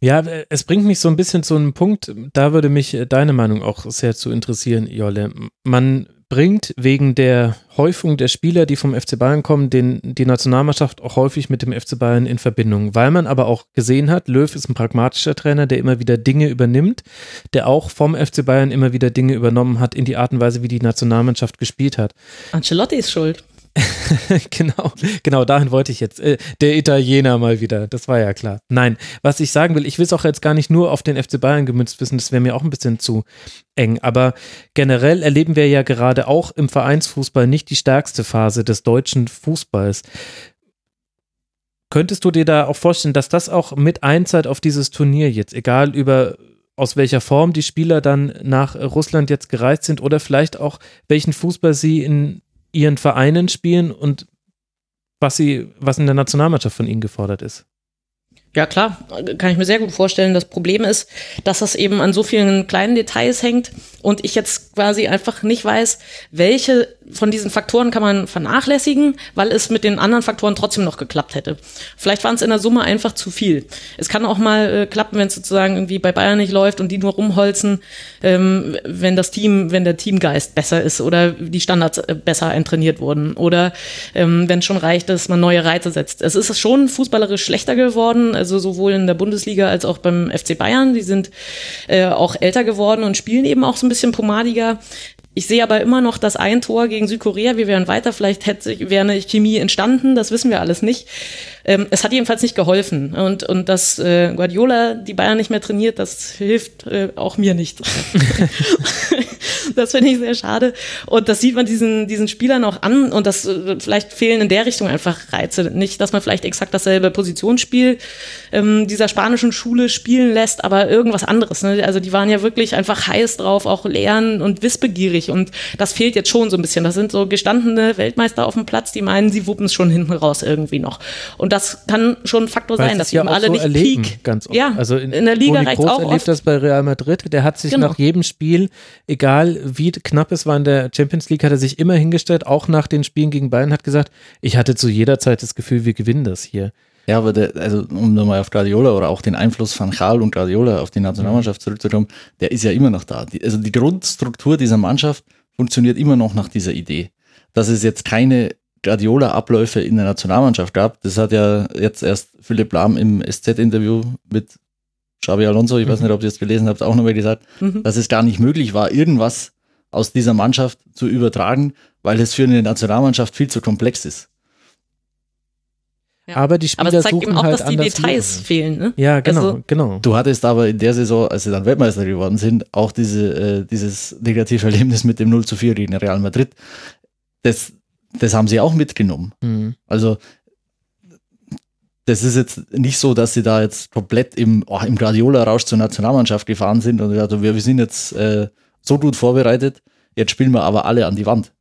Ja, es bringt mich so ein bisschen zu einem Punkt, da würde mich deine Meinung auch sehr zu interessieren, Jolle. Man bringt wegen der Häufung der Spieler, die vom FC Bayern kommen, den, die Nationalmannschaft auch häufig mit dem FC Bayern in Verbindung, weil man aber auch gesehen hat, Löw ist ein pragmatischer Trainer, der immer wieder Dinge übernimmt, der auch vom FC Bayern immer wieder Dinge übernommen hat in die Art und Weise, wie die Nationalmannschaft gespielt hat. Ancelotti ist schuld. genau, genau, dahin wollte ich jetzt. Äh, der Italiener mal wieder, das war ja klar. Nein, was ich sagen will, ich will es auch jetzt gar nicht nur auf den FC Bayern gemünzt wissen, das wäre mir auch ein bisschen zu eng. Aber generell erleben wir ja gerade auch im Vereinsfußball nicht die stärkste Phase des deutschen Fußballs. Könntest du dir da auch vorstellen, dass das auch mit einzahlt auf dieses Turnier jetzt, egal über aus welcher Form die Spieler dann nach Russland jetzt gereist sind oder vielleicht auch welchen Fußball sie in ihren Vereinen spielen und was sie, was in der Nationalmannschaft von ihnen gefordert ist. Ja, klar, kann ich mir sehr gut vorstellen. Das Problem ist, dass das eben an so vielen kleinen Details hängt und ich jetzt quasi einfach nicht weiß, welche von diesen Faktoren kann man vernachlässigen, weil es mit den anderen Faktoren trotzdem noch geklappt hätte. Vielleicht waren es in der Summe einfach zu viel. Es kann auch mal äh, klappen, wenn es sozusagen irgendwie bei Bayern nicht läuft und die nur rumholzen, ähm, wenn das Team, wenn der Teamgeist besser ist oder die Standards äh, besser eintrainiert wurden oder ähm, wenn es schon reicht, dass man neue Reize setzt. Es ist schon fußballerisch schlechter geworden, also sowohl in der Bundesliga als auch beim FC Bayern. Die sind äh, auch älter geworden und spielen eben auch so ein bisschen pomadiger. Ich sehe aber immer noch das ein Tor gegen Südkorea. Wir wären weiter. Vielleicht hätte, wäre eine Chemie entstanden. Das wissen wir alles nicht. Ähm, es hat jedenfalls nicht geholfen. Und, und dass äh, Guardiola die Bayern nicht mehr trainiert, das hilft äh, auch mir nicht. das finde ich sehr schade. Und das sieht man diesen, diesen Spielern auch an. Und das äh, vielleicht fehlen in der Richtung einfach Reize. Nicht, dass man vielleicht exakt dasselbe Positionsspiel ähm, dieser spanischen Schule spielen lässt, aber irgendwas anderes. Ne? Also die waren ja wirklich einfach heiß drauf, auch lernen und wissbegierig. Und das fehlt jetzt schon so ein bisschen. Das sind so gestandene Weltmeister auf dem Platz, die meinen, sie wuppen es schon hinten raus irgendwie noch. Und das kann schon ein Faktor Weil sein, dass ja eben alle so nicht erleben, Peak. ganz oft. Ja, also in, in der Liga Kroos auch erlebt oft. das bei Real Madrid. Der hat sich Genau. nach jedem Spiel, egal wie knapp es war in der Champions League, hat er sich immer hingestellt, auch nach den Spielen gegen Bayern, hat gesagt, ich hatte zu jeder Zeit das Gefühl, wir gewinnen das hier. Ja, aber der, also um nochmal auf Guardiola oder auch den Einfluss von Gaal und Guardiola auf die Nationalmannschaft zurückzukommen, der ist ja immer noch da. Die, also die Grundstruktur dieser Mannschaft funktioniert immer noch nach dieser Idee. Dass es jetzt keine Guardiola-Abläufe in der Nationalmannschaft gab, das hat ja jetzt erst Philipp Lahm im SZ-Interview mit Xabi Alonso, ich weiß nicht, ob ihr es gelesen habt, auch nochmal gesagt, Mhm. dass es gar nicht möglich war, irgendwas aus dieser Mannschaft zu übertragen, weil es für eine Nationalmannschaft viel zu komplex ist. Ja. Aber die Aber Spieler es zeigt suchen eben auch, halt dass die Details Lösungen. fehlen. Ne? Ja, genau, Also- genau. Du hattest aber in der Saison, als sie dann Weltmeister geworden sind, auch diese, äh, dieses negative Erlebnis mit dem 0 zu 4 gegen Real Madrid. Das, das haben sie auch mitgenommen. Mhm. Also, das ist jetzt nicht so, dass sie da jetzt komplett im, oh, im Guardiola-Rausch zur Nationalmannschaft gefahren sind und gesagt, haben, wir, wir sind jetzt äh, so gut vorbereitet, jetzt spielen wir aber alle an die Wand.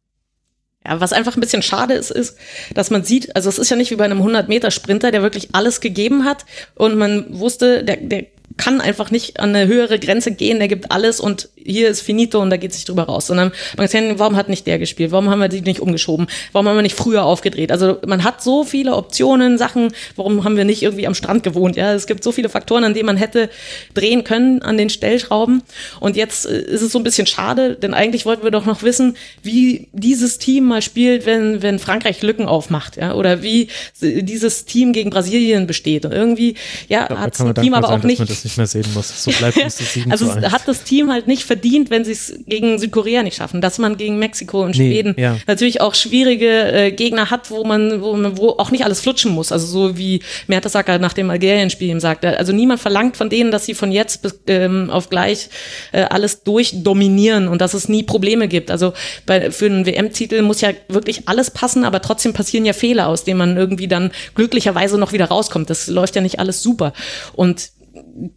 Ja, was einfach ein bisschen schade ist, ist, dass man sieht, also es ist ja nicht wie bei einem 100-Meter-Sprinter, der wirklich alles gegeben hat und man wusste, der, der kann einfach nicht an eine höhere Grenze gehen, der gibt alles und hier ist finito und da geht sich drüber raus. Sondern man kann sagen, warum hat nicht der gespielt? Warum haben wir die nicht umgeschoben? Warum haben wir nicht früher aufgedreht? Also man hat so viele Optionen, Sachen, warum haben wir nicht irgendwie am Strand gewohnt? Ja, es gibt so viele Faktoren, an denen man hätte drehen können an den Stellschrauben. Und jetzt äh, ist es so ein bisschen schade, denn eigentlich wollten wir doch noch wissen, wie dieses Team mal spielt, wenn, wenn Frankreich Lücken aufmacht, ja, oder wie dieses Team gegen Brasilien besteht. Und irgendwie, ja, hat das Team aber auch nicht. Nicht mehr sehen muss. So bleibt es 7 also zu 1. hat das Team halt nicht verdient, wenn sie es gegen Südkorea nicht schaffen, dass man gegen Mexiko und Nee, Schweden ja. natürlich auch schwierige äh, Gegner hat, wo man, wo man, wo auch nicht alles flutschen muss. Also so wie Mertesacker nach dem Algerien-Spiel ihm sagte. Also niemand verlangt von denen, dass sie von jetzt bis, ähm, auf gleich äh, alles durchdominieren und dass es nie Probleme gibt. Also bei, für einen WM-Titel muss ja wirklich alles passen, aber trotzdem passieren ja Fehler, aus denen man irgendwie dann glücklicherweise noch wieder rauskommt. Das läuft ja nicht alles super. Und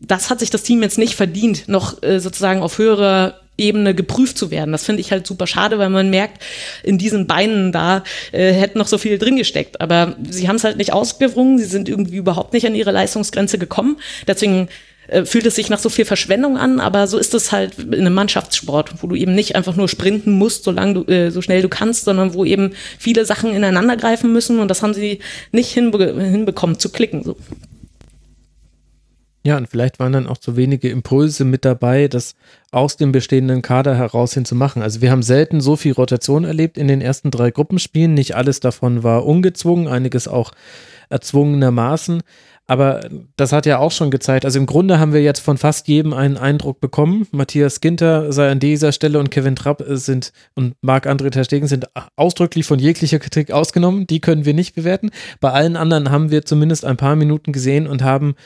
das hat sich das Team jetzt nicht verdient, noch äh, sozusagen auf höherer Ebene geprüft zu werden. Das finde ich halt super schade, weil man merkt, in diesen Beinen da äh, hätte noch so viel drin gesteckt. Aber sie haben es halt nicht ausgewrungen, sie sind irgendwie überhaupt nicht an ihre Leistungsgrenze gekommen. Deswegen äh, fühlt es sich nach so viel Verschwendung an, aber so ist es halt in einem Mannschaftssport, wo du eben nicht einfach nur sprinten musst, solange du, äh, so schnell du kannst, sondern wo eben viele Sachen ineinander greifen müssen und das haben sie nicht hinbe hinbekommen zu klicken. So. Ja, und vielleicht waren dann auch zu wenige Impulse mit dabei, das aus dem bestehenden Kader heraus hin zu machen. Also wir haben selten so viel Rotation erlebt in den ersten drei Gruppenspielen. Nicht alles davon war ungezwungen, einiges auch erzwungenermaßen. Aber das hat ja auch schon gezeigt, also im Grunde haben wir jetzt von fast jedem einen Eindruck bekommen. Matthias Ginter sei an dieser Stelle und Kevin Trapp sind und Marc-André Ter Stegen sind ausdrücklich von jeglicher Kritik ausgenommen. Die können wir nicht bewerten. Bei allen anderen haben wir zumindest ein paar Minuten gesehen und haben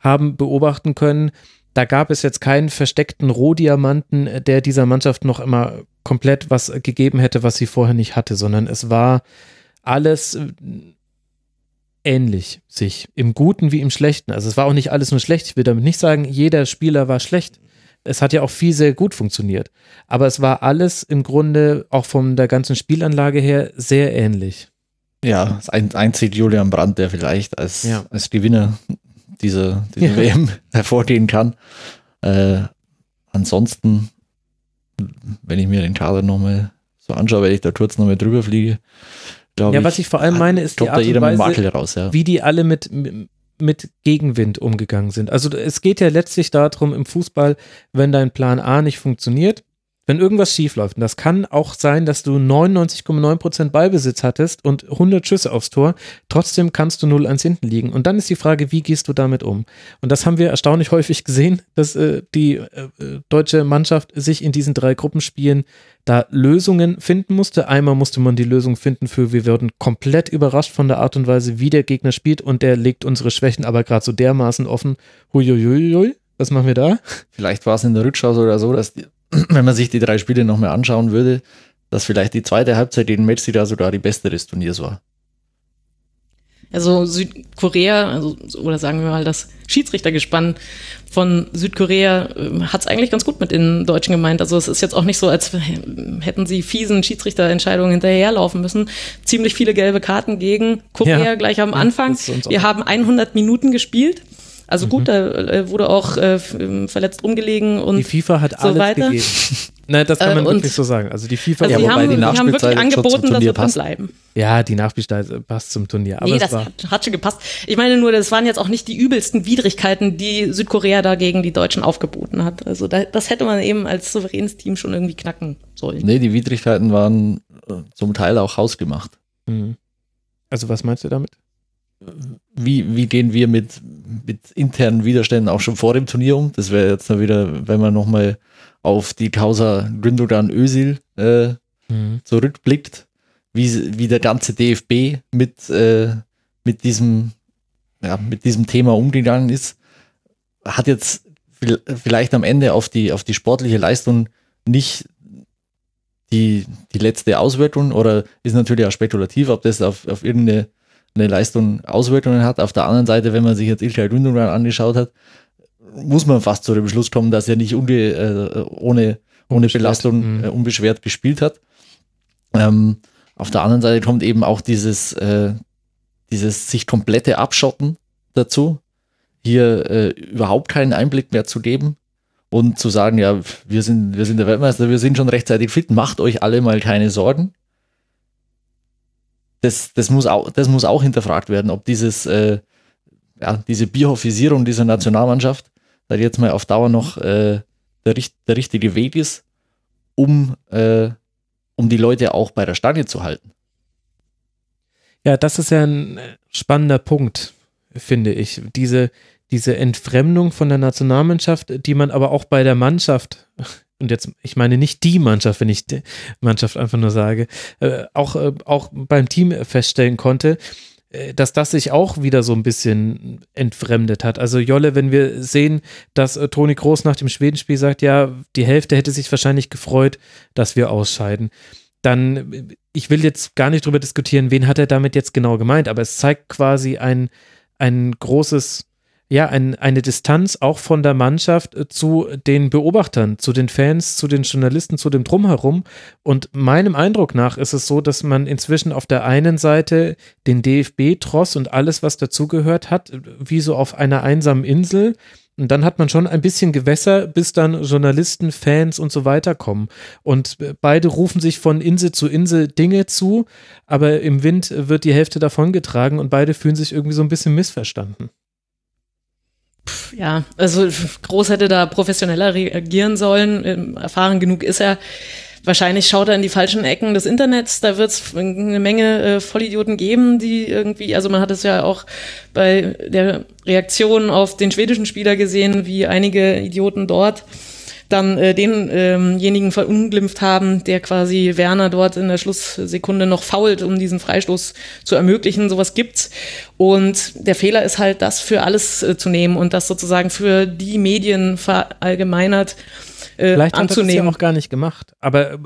haben beobachten können, da gab es jetzt keinen versteckten Rohdiamanten, der dieser Mannschaft noch immer komplett was gegeben hätte, was sie vorher nicht hatte, sondern es war alles äh, ähnlich sich, im Guten wie im Schlechten. Also es war auch nicht alles nur schlecht. Ich will damit nicht sagen, jeder Spieler war schlecht. Es hat ja auch viel sehr gut funktioniert. Aber es war alles im Grunde auch von der ganzen Spielanlage her sehr ähnlich. Ja, ein, einzig Julian Brandt, der vielleicht als, Ja. als Gewinner dieser, dieser Ja. WM hervorgehen kann. Äh, ansonsten, wenn ich mir den Kader nochmal so anschaue, wenn ich da kurz nochmal drüber fliege, glaube Ja, ich. was ich vor allem meine, ist die Art und Weise, raus, ja. wie die alle mit, mit Gegenwind umgegangen sind. Also es geht ja letztlich darum im Fußball, wenn dein Plan A nicht funktioniert, wenn irgendwas schief läuft, und das kann auch sein, dass du 99,9% Ballbesitz hattest und 100 Schüsse aufs Tor, trotzdem kannst du 0-1 hinten liegen. Und dann ist die Frage, wie gehst du damit um? Und das haben wir erstaunlich häufig gesehen, dass äh, die äh, deutsche Mannschaft sich in diesen drei Gruppenspielen da Lösungen finden musste. Einmal musste man die Lösung finden für, wir würden komplett überrascht von der Art und Weise, wie der Gegner spielt und der legt unsere Schwächen aber gerade so dermaßen offen. Huiuiuiui, was machen wir da? Vielleicht war es in der Rückschau sogar so, dass die, wenn man sich die drei Spiele nochmal anschauen würde, dass vielleicht die zweite Halbzeit gegen Messi da sogar die beste des Turniers war. Also Südkorea, also, oder sagen wir mal das Schiedsrichtergespann von Südkorea hat es eigentlich ganz gut mit den Deutschen gemeint. Also es ist jetzt auch nicht so, als hätten sie fiesen Schiedsrichterentscheidungen hinterherlaufen müssen. Ziemlich viele gelbe Karten gegen Korea Ja. gleich am Anfang. Wir haben 100 Minuten gespielt. Also Mhm. gut, da äh, wurde auch äh, f- verletzt umgelegen und Die FIFA hat so alles weiter. gegeben. Nein, das kann Äh, man und- wirklich so sagen. Also die FIFA, Also Ja, wobei haben, die haben wirklich angeboten, dass Turnier wir drin passt. bleiben. ja, die Nachspielzeit passt zum Turnier. Aber nee, das war, hat, hat schon gepasst. Ich meine nur, das waren jetzt auch nicht die übelsten Widrigkeiten, die Südkorea da gegen die Deutschen aufgeboten hat. Also da, das hätte man eben als souveränes Team schon irgendwie knacken sollen. Nee, die Widrigkeiten waren äh, zum Teil auch hausgemacht. Mhm. Also was meinst du damit? Wie, wie gehen wir mit, mit internen Widerständen auch schon vor dem Turnier um? Das wäre jetzt dann wieder, wenn man nochmal auf die Causa Gündogan Özil äh, Mhm. zurückblickt, wie, wie der ganze DFB mit, äh, mit, diesem, ja, mit diesem Thema umgegangen ist, hat jetzt vielleicht am Ende auf die, auf die sportliche Leistung nicht die, die letzte Auswirkung oder ist natürlich auch spekulativ, ob das auf, auf irgendeine eine Leistung Auswirkungen hat. Auf der anderen Seite, wenn man sich jetzt Ilkay Gündogan angeschaut hat, muss man fast zu dem Schluss kommen, dass er nicht unge, äh, ohne, ohne Unbeschwert. Belastung Mhm. äh, unbeschwert gespielt hat. Ähm, auf der anderen Seite kommt eben auch dieses, äh, dieses sich komplette Abschotten dazu. hier äh, überhaupt keinen Einblick mehr zu geben und zu sagen, ja, wir sind, wir sind der Weltmeister, wir sind schon rechtzeitig fit, macht euch alle mal keine Sorgen. Das, das, muss, auch, das muss auch hinterfragt werden, ob dieses, äh, ja, diese Bioffisierung dieser Nationalmannschaft da jetzt mal auf Dauer noch äh, der, der richtige Weg ist, um, äh, um die Leute auch bei der Stange zu halten. Ja, das ist ja ein spannender Punkt, finde ich. Diese, diese Entfremdung von der Nationalmannschaft, die man aber auch bei der Mannschaft, und jetzt, ich meine nicht die Mannschaft, wenn ich die Mannschaft einfach nur sage, äh, auch, äh, auch beim Team feststellen konnte, äh, dass das sich auch wieder so ein bisschen entfremdet hat. Also Jolle, wenn wir sehen, dass äh, Toni Groß nach dem Schwedenspiel sagt, ja, die Hälfte hätte sich wahrscheinlich gefreut, dass wir ausscheiden, dann, ich will jetzt gar nicht drüber diskutieren, wen hat er damit jetzt genau gemeint, aber es zeigt quasi ein, ein großes ja, ein, eine Distanz auch von der Mannschaft äh, zu den Beobachtern, zu den Fans, zu den Journalisten, zu dem Drumherum. Und meinem Eindruck nach ist es so, dass man inzwischen auf der einen Seite den DFB-Tross und alles, was dazugehört hat, wie so auf einer einsamen Insel. Und dann hat man schon ein bisschen Gewässer, bis dann Journalisten, Fans und so weiter kommen. Und beide rufen sich von Insel zu Insel Dinge zu, aber im Wind wird die Hälfte davon getragen und beide fühlen sich irgendwie so ein bisschen missverstanden ja, also Groß hätte da professioneller reagieren sollen. Ähm, erfahren genug ist er. Wahrscheinlich schaut er in die falschen Ecken des Internets. Da wird es eine Menge äh, Vollidioten geben, die irgendwie, also man hat es ja auch bei der Reaktion auf den schwedischen Spieler gesehen, wie einige Idioten dort dann äh, denjenigen ähm verunglimpft haben, der quasi Werner dort in der Schlusssekunde noch fault, um diesen Freistoß zu ermöglichen. Sowas gibt's. Und der Fehler ist halt, das für alles äh, zu nehmen und das sozusagen für die Medien verallgemeinert äh, Vielleicht anzunehmen. hat er auch gar nicht gemacht. Aber äh,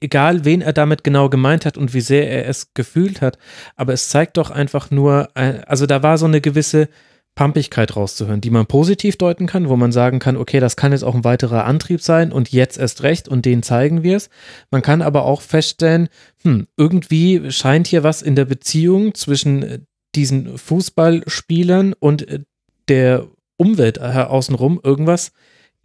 egal, wen er damit genau gemeint hat und wie sehr er es gefühlt hat, aber es zeigt doch einfach nur, äh, also da war so eine gewisse Pumpigkeit rauszuhören, die man positiv deuten kann, wo man sagen kann, okay, das kann jetzt auch ein weiterer Antrieb sein und jetzt erst recht und den zeigen wir es. Man kann aber auch feststellen, hm, irgendwie scheint hier was in der Beziehung zwischen äh, diesen Fußballspielern und äh, der Umwelt außenrum irgendwas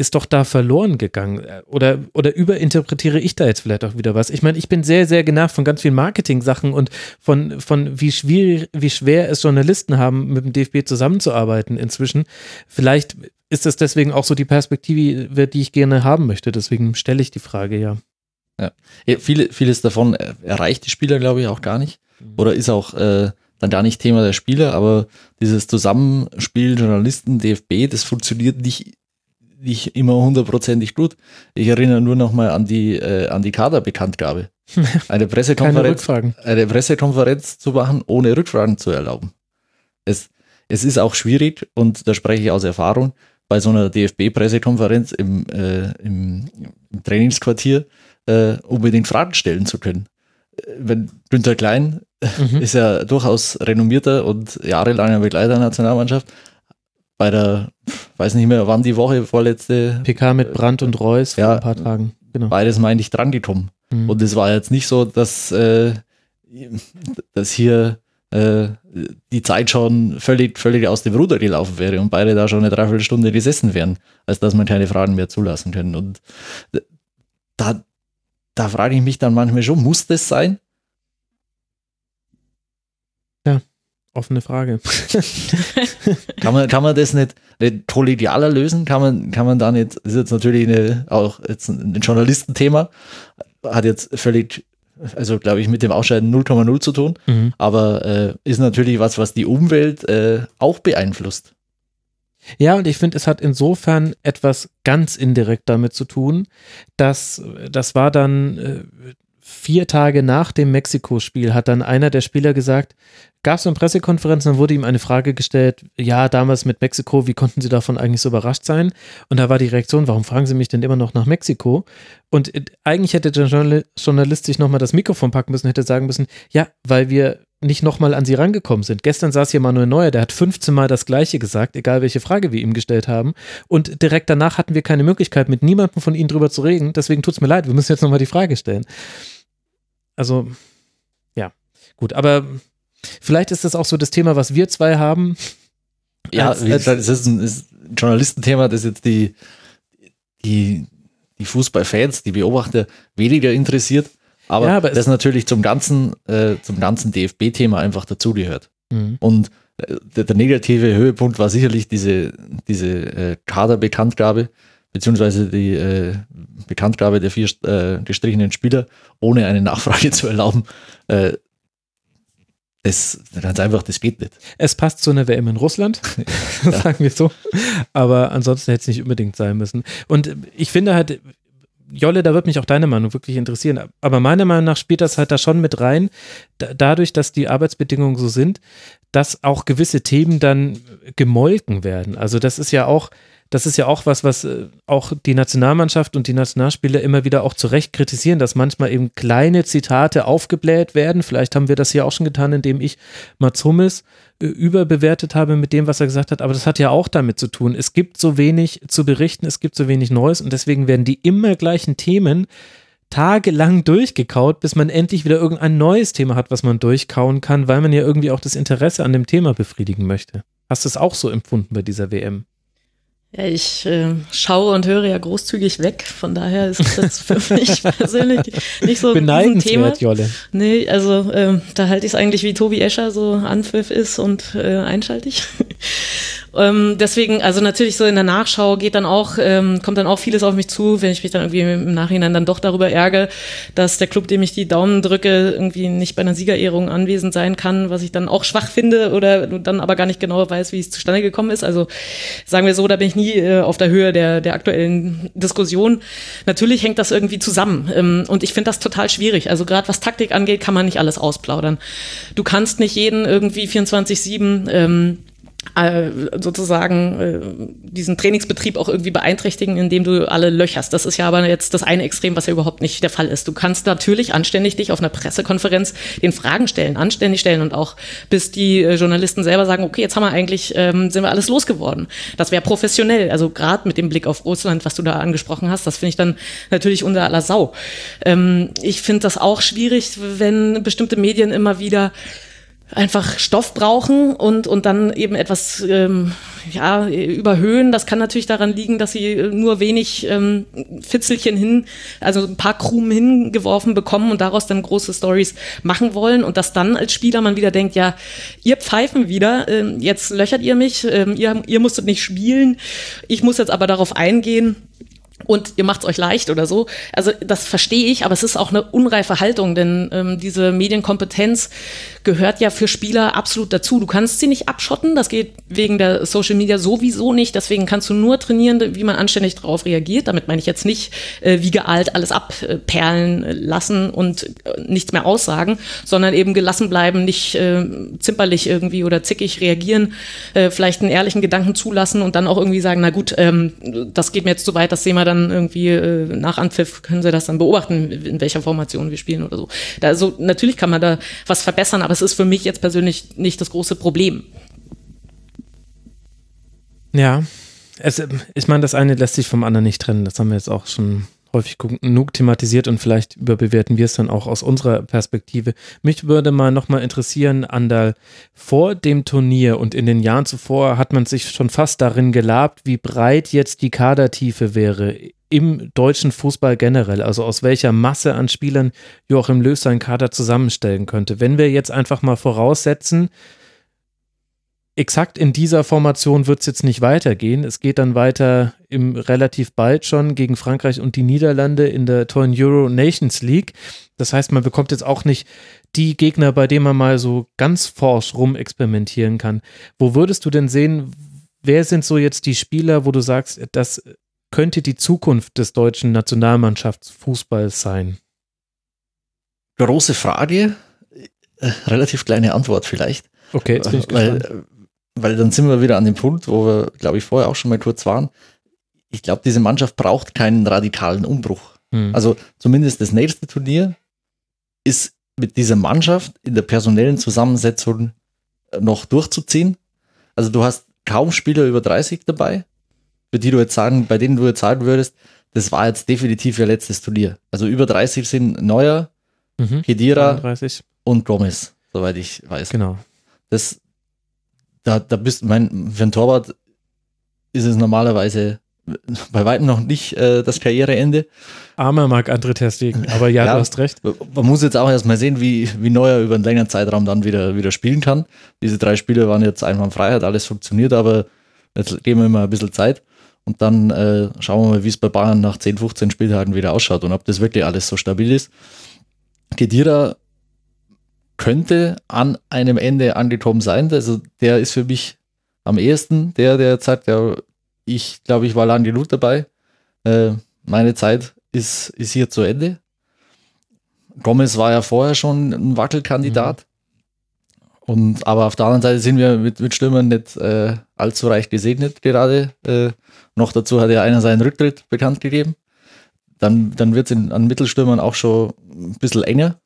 ist doch da verloren gegangen. Oder, oder überinterpretiere ich da jetzt vielleicht auch wieder was? Ich meine, ich bin sehr, sehr genervt von ganz vielen Marketing-Sachen und von, von wie, schwierig, wie schwer es Journalisten haben, mit dem DFB zusammenzuarbeiten inzwischen. Vielleicht ist das deswegen auch so die Perspektive, die ich gerne haben möchte. Deswegen stelle ich die Frage, ja. Ja, ja viele, vieles davon erreicht die Spieler, glaube ich, auch gar nicht. Oder ist auch äh, dann gar nicht Thema der Spieler, aber dieses Zusammenspiel Journalisten, DFB, das funktioniert nicht nicht immer hundertprozentig gut. Ich erinnere nur noch mal an die, äh, an die Kaderbekanntgabe. Eine Pressekonferenz, eine Pressekonferenz zu machen, ohne Rückfragen zu erlauben. Es, es ist auch schwierig und da spreche ich aus Erfahrung bei so einer DFB-Pressekonferenz im, äh, im, im, Trainingsquartier äh, unbedingt Fragen stellen zu können. Äh, wenn Günther Klein mhm. ist ja durchaus renommierter und jahrelanger Begleiter der Nationalmannschaft, bei der, weiß nicht mehr, wann die Woche, vorletzte. PK mit Brandt und Reus ja, vor ein paar Tagen. Genau. Beides meine ich dran gekommen. Mhm. Und es war jetzt nicht so, dass, äh, dass hier äh, die Zeit schon völlig, völlig aus dem Ruder gelaufen wäre und beide da schon eine Dreiviertelstunde gesessen wären, als dass man keine Fragen mehr zulassen können. Und da, da frage ich mich dann manchmal schon, muss das sein? Offene Frage. kann, man, kann man das nicht, nicht kollegialer lösen? Kann man, kann man da nicht, das ist jetzt natürlich eine, auch jetzt ein Journalistenthema, hat jetzt völlig, also glaube ich, mit dem Ausscheiden 0,0 zu tun, mhm. aber äh, ist natürlich was, was die Umwelt äh, auch beeinflusst. Ja, und ich finde, es hat insofern etwas ganz indirekt damit zu tun, dass das war dann äh, vier Tage nach dem Mexiko-Spiel hat dann einer der Spieler gesagt, gab es eine Pressekonferenz, dann wurde ihm eine Frage gestellt, ja, damals mit Mexiko, wie konnten Sie davon eigentlich so überrascht sein? Und da war die Reaktion, warum fragen Sie mich denn immer noch nach Mexiko? Und äh, eigentlich hätte der Journalist sich nochmal das Mikrofon packen müssen, hätte sagen müssen, ja, weil wir nicht nochmal an sie rangekommen sind. Gestern saß hier Manuel Neuer, der hat 15 Mal das Gleiche gesagt, egal welche Frage wir ihm gestellt haben. Und direkt danach hatten wir keine Möglichkeit, mit niemandem von ihnen drüber zu reden. Deswegen tut es mir leid, wir müssen jetzt nochmal die Frage stellen. Also, ja, gut, aber vielleicht ist das auch so das Thema, was wir zwei haben. Ja, als, als, gesagt, es ist ein, ist ein Journalistenthema, das jetzt die, die, die Fußballfans, die Beobachter weniger interessiert. Aber, Ja, aber das natürlich zum ganzen, äh, zum ganzen DFB-Thema einfach dazugehört. Mhm. Und äh, der, der negative Höhepunkt war sicherlich diese, diese äh, Kaderbekanntgabe, beziehungsweise die äh, Bekanntgabe der vier äh, gestrichenen Spieler, ohne eine Nachfrage zu erlauben. Äh, das, ganz einfach, das geht nicht. Es passt zu einer WM in Russland, sagen wir so. Aber ansonsten hätte es nicht unbedingt sein müssen. Und ich finde halt, Jolle, da wird mich auch deine Meinung wirklich interessieren. Aber meiner Meinung nach spielt das halt da schon mit rein, da, dadurch, dass die Arbeitsbedingungen so sind, dass auch gewisse Themen dann gemolken werden. Also das ist ja auch, das ist ja auch was, was äh, auch die Nationalmannschaft und die Nationalspieler immer wieder auch zu Recht kritisieren, dass manchmal eben kleine Zitate aufgebläht werden. Vielleicht haben wir das hier auch schon getan, indem ich Mats Hummels äh, überbewertet habe mit dem, was er gesagt hat. Aber das hat ja auch damit zu tun. Es gibt so wenig zu berichten, es gibt so wenig Neues und deswegen werden die immer gleichen Themen tagelang durchgekaut, bis man endlich wieder irgendein neues Thema hat, was man durchkauen kann, weil man ja irgendwie auch das Interesse an dem Thema befriedigen möchte. Hast du es auch so empfunden bei dieser WM? Ja, ich äh, schaue und höre ja großzügig weg. Von daher ist das für mich persönlich nicht so ein Thema. Jolle. Nee, also ähm, da halte ich es eigentlich wie Tobi Escher so Anpfiff ist und äh, einschaltig. ähm, deswegen, also natürlich so in der Nachschau geht dann auch, ähm, kommt dann auch vieles auf mich zu, wenn ich mich dann irgendwie im Nachhinein dann doch darüber ärgere, dass der Club, dem ich die Daumen drücke, irgendwie nicht bei einer Siegerehrung anwesend sein kann, was ich dann auch schwach finde oder dann aber gar nicht genau weiß, wie es zustande gekommen ist. Also sagen wir so, da bin ich nie äh, auf der Höhe der, der aktuellen Diskussion. Natürlich hängt das irgendwie zusammen. Ähm, und ich finde das total schwierig. Also gerade was Taktik angeht, kann man nicht alles ausplaudern. Du kannst nicht jeden irgendwie 24-7 ähm, äh, sozusagen äh, diesen Trainingsbetrieb auch irgendwie beeinträchtigen, indem du alle löcherst. Das ist ja aber jetzt das eine Extrem, was ja überhaupt nicht der Fall ist. Du kannst natürlich anständig dich auf einer Pressekonferenz den Fragen stellen, anständig stellen und auch bis die äh, Journalisten selber sagen, okay, jetzt haben wir eigentlich, ähm, sind wir alles losgeworden. Das wäre professionell. Also gerade mit dem Blick auf Russland, was du da angesprochen hast, das finde ich dann natürlich unter aller Sau. Ähm, ich finde das auch schwierig, wenn bestimmte Medien immer wieder einfach Stoff brauchen und, und dann eben etwas ähm, ja, überhöhen. Das kann natürlich daran liegen, dass sie nur wenig ähm, Fitzelchen hin, also ein paar Krumen hingeworfen bekommen und daraus dann große Stories machen wollen. Und dass dann als Spieler man wieder denkt, ja, ihr pfeifen wieder, ähm, jetzt löchert ihr mich, ähm, ihr, ihr musstet nicht spielen, ich muss jetzt aber darauf eingehen und ihr macht's euch leicht oder so. Also das verstehe ich, aber es ist auch eine unreife Haltung, denn ähm, diese Medienkompetenz gehört ja für Spieler absolut dazu. Du kannst sie nicht abschotten, das geht wegen der Social Media sowieso nicht. Deswegen kannst du nur trainieren, wie man anständig darauf reagiert. Damit meine ich jetzt nicht äh, wie gealt alles abperlen lassen und äh, nichts mehr aussagen, sondern eben gelassen bleiben, nicht äh, zimperlich irgendwie oder zickig reagieren, äh, vielleicht einen ehrlichen Gedanken zulassen und dann auch irgendwie sagen, na gut, ähm, das geht mir jetzt zu weit, das sehen wir dann irgendwie äh, nach Anpfiff, können sie das dann beobachten, in welcher Formation wir spielen oder so. Da, also natürlich kann man da was verbessern, aber es ist für mich jetzt persönlich nicht das große Problem. Ja, es, ich meine, das eine lässt sich vom anderen nicht trennen. Das haben wir jetzt auch schon häufig genug thematisiert und vielleicht überbewerten wir es dann auch aus unserer Perspektive. Mich würde mal nochmal interessieren, Andal, vor dem Turnier und in den Jahren zuvor hat man sich schon fast darin gelabt, wie breit jetzt die Kadertiefe wäre im deutschen Fußball generell, also aus welcher Masse an Spielern Joachim Löw seinen Kader zusammenstellen könnte. Wenn wir jetzt einfach mal voraussetzen, exakt in dieser Formation wird es jetzt nicht weitergehen. Es geht dann weiter im relativ bald schon gegen Frankreich und die Niederlande in der tollen Euro Nations League. Das heißt, man bekommt jetzt auch nicht die Gegner, bei denen man mal so ganz forsch rum experimentieren kann. Wo würdest du denn sehen, wer sind so jetzt die Spieler, wo du sagst, das könnte die Zukunft des deutschen Nationalmannschaftsfußballs sein? Große Frage, äh, relativ kleine Antwort vielleicht. Okay, jetzt bin ich gespannt. weil, weil dann sind wir wieder an dem Punkt, wo wir, glaube ich, vorher auch schon mal kurz waren. Ich glaube, diese Mannschaft braucht keinen radikalen Umbruch. Hm. Also zumindest das nächste Turnier ist mit dieser Mannschaft in der personellen Zusammensetzung noch durchzuziehen. Also du hast kaum Spieler über 30 dabei, für die du jetzt sagen, bei denen du jetzt sagen würdest, das war jetzt definitiv ihr letztes Turnier. Also über 30 sind Neuer, Mhm. Kedira 31, und Gomez, soweit ich weiß. genau. Das, da, da bist, mein, für einen Torwart ist es normalerweise bei weitem noch nicht äh, das Karriereende. Armer Marc André Terstegen, aber ja, Ja. du hast recht. Man muss jetzt auch erstmal sehen, wie, wie Neuer über einen längeren Zeitraum dann wieder, wieder spielen kann. Diese drei Spiele waren jetzt einfach in Freiheit, alles funktioniert, aber jetzt geben wir mal ein bisschen Zeit und dann äh, schauen wir mal, wie es bei Bayern nach 10, 15 Spieltagen wieder ausschaut und ob das wirklich alles so stabil ist. Kedira könnte an einem Ende angekommen sein. Also der ist für mich am ehesten der, der sagt, ja, ich glaube, ich war lang genug dabei. Äh, meine Zeit ist, ist hier zu Ende. Gomez war ja vorher schon ein Wackelkandidat. Und, aber auf der anderen Seite sind wir mit, mit Stürmern nicht äh, allzu reich gesegnet gerade. Äh, noch dazu hat ja einer seinen Rücktritt bekannt gegeben. Dann, dann wird es an Mittelstürmern auch schon ein bisschen enger.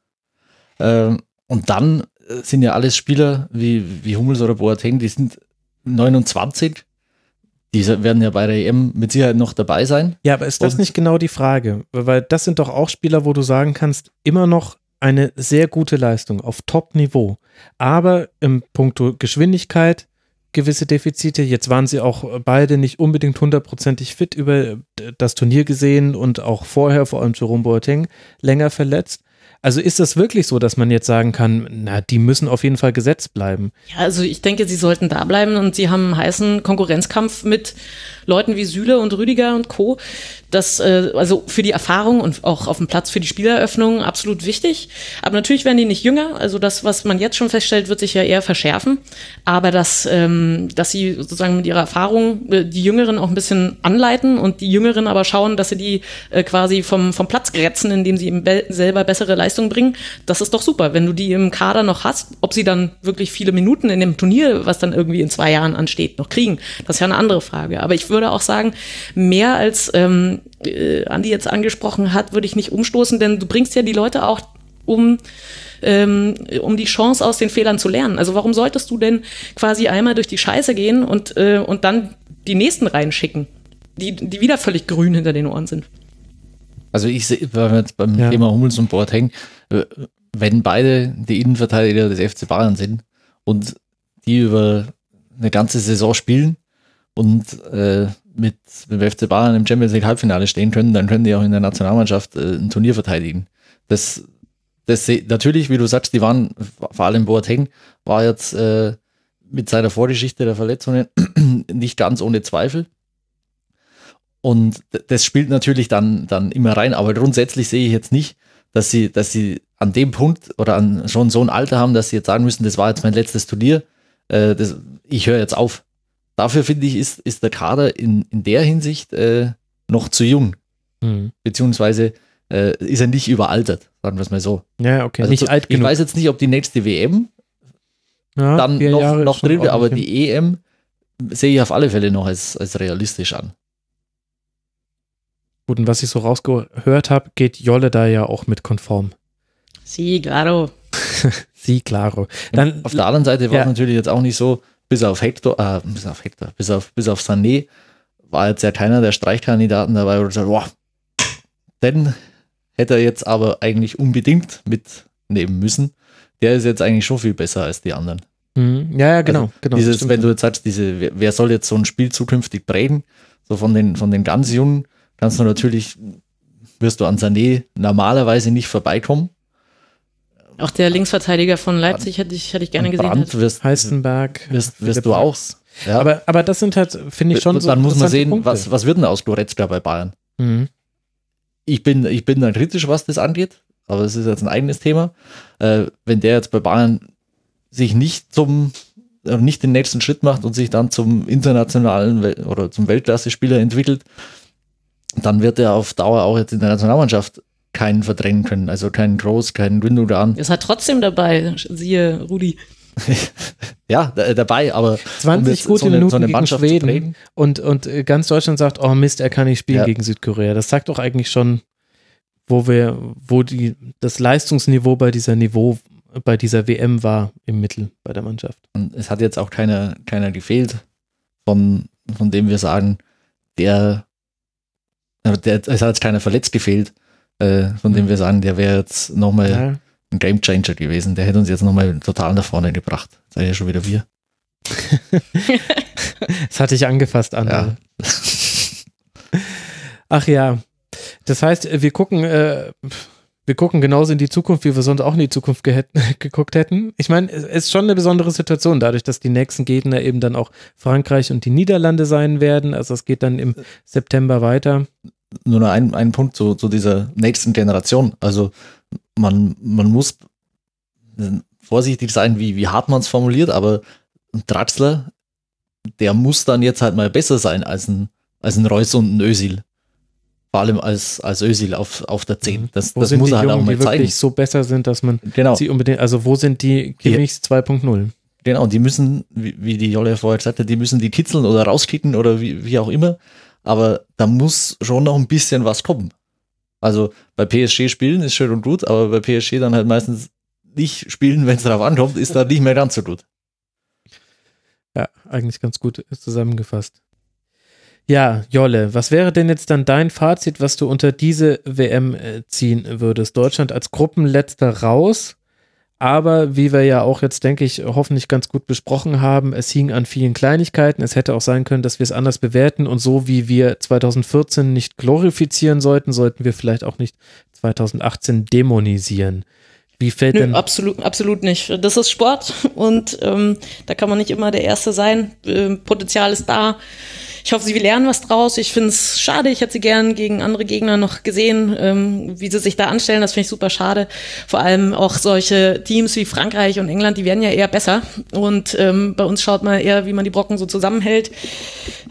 Ähm, und dann äh, sind ja alles Spieler wie, wie Hummels oder Boateng, die sind 29. Die werden ja bei der EM mit Sicherheit noch dabei sein. Ja, aber ist das Und- nicht genau die Frage? Weil das sind doch auch Spieler, wo du sagen kannst, immer noch eine sehr gute Leistung auf Top-Niveau. Aber im Punkto Geschwindigkeit gewisse Defizite. Jetzt waren sie auch beide nicht unbedingt hundertprozentig fit über das Turnier gesehen und auch vorher, vor allem Jerome Boateng, länger verletzt. Also ist das wirklich so, dass man jetzt sagen kann, na, die müssen auf jeden Fall gesetzt bleiben? Ja, also ich denke, sie sollten da bleiben und sie haben einen heißen Konkurrenzkampf mit Leuten wie Süle und Rüdiger und Co. Das, äh, also für die Erfahrung und auch auf dem Platz für die Spieleröffnung absolut wichtig. Aber natürlich werden die nicht jünger. Also das, was man jetzt schon feststellt, wird sich ja eher verschärfen. Aber dass, ähm, dass sie sozusagen mit ihrer Erfahrung äh, die Jüngeren auch ein bisschen anleiten und die Jüngeren aber schauen, dass sie die äh, quasi vom, vom Platz grätzen, indem sie eben be selber bessere Leistung bringen. Das ist doch super, wenn du die im Kader noch hast. Ob sie dann wirklich viele Minuten in dem Turnier, was dann irgendwie in zwei Jahren ansteht, noch kriegen, das ist ja eine andere Frage. Aber ich auch sagen, mehr als ähm, äh, Andi jetzt angesprochen hat, würde ich nicht umstoßen, denn du bringst ja die Leute auch um ähm, um die Chance aus den Fehlern zu lernen. Also warum solltest du denn quasi einmal durch die Scheiße gehen und, äh, und dann die nächsten reinschicken, die, die wieder völlig grün hinter den Ohren sind? Also ich sehe, wenn wir jetzt beim Ja. Thema Hummels und Boateng, äh, wenn beide die Innenverteidiger des FC Bayern sind und die über eine ganze Saison spielen und äh, mit, mit dem FC Bayern im Champions League Halbfinale stehen können, dann können die auch in der Nationalmannschaft äh, ein Turnier verteidigen. Das, das natürlich, wie du sagst, die waren, vor allem Boateng, war jetzt äh, mit seiner Vorgeschichte der Verletzungen nicht ganz ohne Zweifel. Und das spielt natürlich dann, dann immer rein, aber grundsätzlich sehe ich jetzt nicht, dass sie, dass sie an dem Punkt oder an schon so ein Alter haben, dass sie jetzt sagen müssen, das war jetzt mein letztes Turnier, äh, das, ich höre jetzt auf. Dafür finde ich, ist, ist der Kader in, in der Hinsicht äh, noch zu jung, Hm. beziehungsweise äh, ist er nicht überaltert, sagen wir es mal so. Ja, okay, Also nicht zu- alt ich genug. weiß jetzt nicht, ob die nächste WM Ja, dann noch, Jahre noch drin wäre, aber die EM sehe ich auf alle Fälle noch als, als realistisch an. Gut, und was ich so rausgehört habe, geht Jolle da ja auch mit konform. Sí, claro. Sie, claro. Dann, Auf der anderen Seite war ja. es natürlich jetzt auch nicht so, bis auf Hector, äh, bis auf Hector, bis auf, bis auf Sané war jetzt ja keiner der Streichkandidaten dabei, wo du sagst, boah, den hätte er jetzt aber eigentlich unbedingt mitnehmen müssen. Der ist jetzt eigentlich schon viel besser als die anderen. Mhm. ja, ja, genau, Also genau. Dieses, stimmt. wenn du jetzt sagst, diese, wer, wer soll jetzt so ein Spiel zukünftig prägen, so von den, von den ganz Jungen, kannst du natürlich, wirst du an Sané normalerweise nicht vorbeikommen. Auch der Linksverteidiger von Leipzig hätte ich, hätte ich gerne gesehen. Brandt wirst, Heistenberg. wirst, wirst du auch. Ja. Aber, aber das sind halt, finde ich schon so Dann muss man sehen, Punkte. was, was wird denn aus Goretzka bei Bayern? Mhm. Ich bin, ich bin da kritisch, was das angeht, aber das ist jetzt ein eigenes Thema. Äh, wenn der jetzt bei Bayern sich nicht zum, nicht den nächsten Schritt macht und sich dann zum internationalen Wel oder zum Weltklasse-Spieler entwickelt, dann wird er auf Dauer auch jetzt in der Nationalmannschaft keinen verdrängen können. Also keinen Groß, keinen Gündogan. Ist halt trotzdem dabei, siehe Rudi. Ja, da, dabei, aber 20 jetzt gute so eine- Minuten so eine gegen Schweden und, und äh, ganz Deutschland sagt, oh Mist, er kann nicht spielen Ja. gegen Südkorea. Das sagt doch eigentlich schon, wo wir, wo die, das Leistungsniveau bei dieser Niveau, bei dieser WM war im Mittel bei der Mannschaft. Und es hat jetzt auch keiner, keiner gefehlt, von, von dem wir sagen, der, äh, der, es hat jetzt keiner verletzt gefehlt, äh, von dem wir sagen, der wäre jetzt nochmal Ja. ein Gamechanger gewesen. Der hätte uns jetzt nochmal total nach vorne gebracht. Sei ja schon wieder wir. das hatte ich angefasst, Anna. Ja. Ach ja. Das heißt, wir gucken, äh, wir gucken genauso in die Zukunft, wie wir sonst auch in die Zukunft ge geguckt hätten. Ich meine, es ist schon eine besondere Situation, dadurch, dass die nächsten Gegner eben dann auch Frankreich und die Niederlande sein werden. Also es geht dann im September weiter. Nur noch ein, ein Punkt zu, zu dieser nächsten Generation. Also man, man muss vorsichtig sein, wie, wie hart man es formuliert, aber ein Draxler, der muss dann jetzt halt mal besser sein als ein, als ein Reus und ein Ösil. Vor allem als, als Ösil auf, auf der 10. Mhm. Das, Wo das muss er halt Jungen, auch mal die wirklich zeigen. so besser sind, dass man Genau. sie unbedingt, also wo sind die Kimmichs 2.0? Genau, die müssen, wie, wie die Jolle vorher gesagt hat, die müssen die kitzeln oder rauskicken oder wie, wie auch immer. Aber da muss schon noch ein bisschen was kommen. Also bei PSG spielen ist schön und gut, aber bei PSG dann halt meistens nicht spielen, wenn es darauf ankommt, ist da nicht mehr ganz so gut. Ja, eigentlich ganz gut zusammengefasst. Ja, Jolle, was wäre denn jetzt dann dein Fazit, was du unter diese WM äh, ziehen würdest? Deutschland als Gruppenletzter raus, aber wie wir ja auch jetzt, denke ich, hoffentlich ganz gut besprochen haben, es hing an vielen Kleinigkeiten. Es hätte auch sein können, dass wir es anders bewerten und so wie wir 2014 nicht glorifizieren sollten, sollten wir vielleicht auch nicht 2018 dämonisieren. Wie fällt Nö, denn absolut, absolut nicht. Das ist Sport und ähm, da kann man nicht immer der Erste sein. Ähm, Potenzial ist da. Ich hoffe, sie lernen was draus. Ich finde es schade. Ich hätte sie gern gegen andere Gegner noch gesehen, ähm, wie sie sich da anstellen. Das finde ich super schade. Vor allem auch solche Teams wie Frankreich und England, die werden ja eher besser. Und ähm, bei uns schaut man eher, wie man die Brocken so zusammenhält.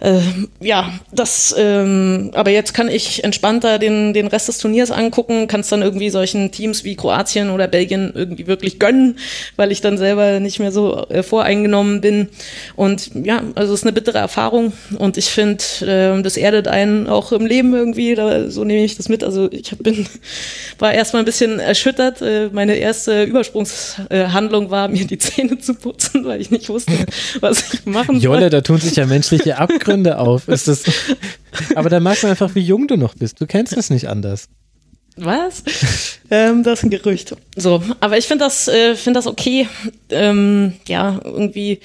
Ähm, ja, das, ähm, aber jetzt kann ich entspannter den, den Rest des Turniers angucken, kann es dann irgendwie solchen Teams wie Kroatien oder Belgien irgendwie wirklich gönnen, weil ich dann selber nicht mehr so äh, voreingenommen bin. Und ja, also es ist eine bittere Erfahrung und ich finde, äh, das erdet einen auch im Leben irgendwie, da, so nehme ich das mit. Also ich hab, bin, war erstmal ein bisschen erschüttert. Äh, meine erste Übersprungshandlung war, mir die Zähne zu putzen, weil ich nicht wusste, was ich machen soll. Jolle, da tun sich ja menschliche Abgründe auf. Ist das, aber da merkt man einfach, wie jung du noch bist. Du kennst es nicht anders. Was? ähm, das ist ein Gerücht. So, aber ich finde das, äh, finde das okay. Ähm, ja, irgendwie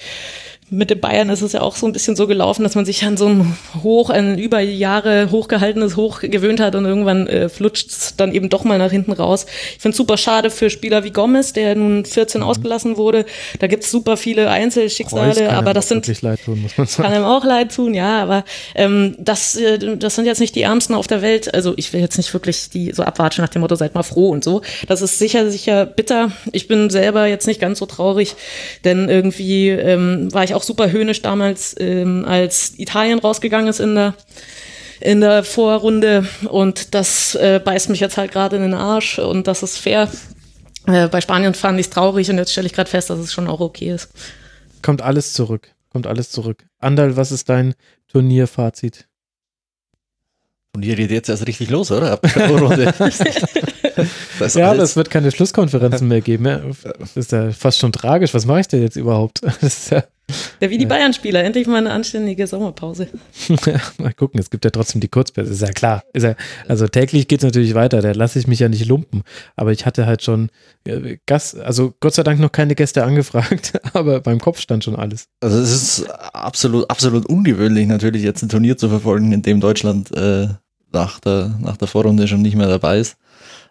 mit den Bayern ist es ja auch so ein bisschen so gelaufen, dass man sich an so ein Hoch, ein über Jahre hochgehaltenes Hoch gewöhnt hat und irgendwann äh, flutscht es dann eben doch mal nach hinten raus. Ich finde es super schade für Spieler wie Gomez, der nun 14 ausgelassen wurde. Da gibt es super viele Einzelschicksale, aber das sind tun, kann einem auch leid tun, ja, aber ähm, das, äh, das sind jetzt nicht die Ärmsten auf der Welt. Also ich will jetzt nicht wirklich die so abwatschen nach dem Motto, seid mal froh und so. Das ist sicher, sicher bitter. Ich bin selber jetzt nicht ganz so traurig, denn irgendwie ähm, war ich auch super höhnisch damals, ähm, als Italien rausgegangen ist in der in der Vorrunde und das äh, beißt mich jetzt halt gerade in den Arsch und das ist fair. Äh, bei Spanien fand ich es traurig und jetzt stelle ich gerade fest, dass es schon auch okay ist. Kommt alles zurück. Kommt alles zurück. Andal, was ist dein Turnierfazit? Und hier geht jetzt erst richtig los, oder? Ab der Runde. das Ja, das wird keine Schlusskonferenzen mehr geben. Das ist ja fast schon tragisch. Was mache ich denn jetzt überhaupt? Das ist ja, Ja, wie die Bayern-Spieler, endlich mal eine anständige Sommerpause. mal gucken, es gibt ja trotzdem die Kurzpässe, ist ja klar. Ist ja, also täglich geht es natürlich weiter, da lasse ich mich ja nicht lumpen. Aber ich hatte halt schon äh, Gast, also Gott sei Dank noch keine Gäste angefragt, aber beim Kopf stand schon alles. Also es ist absolut, absolut ungewöhnlich natürlich jetzt ein Turnier zu verfolgen, in dem Deutschland äh, nach, der, nach der Vorrunde schon nicht mehr dabei ist.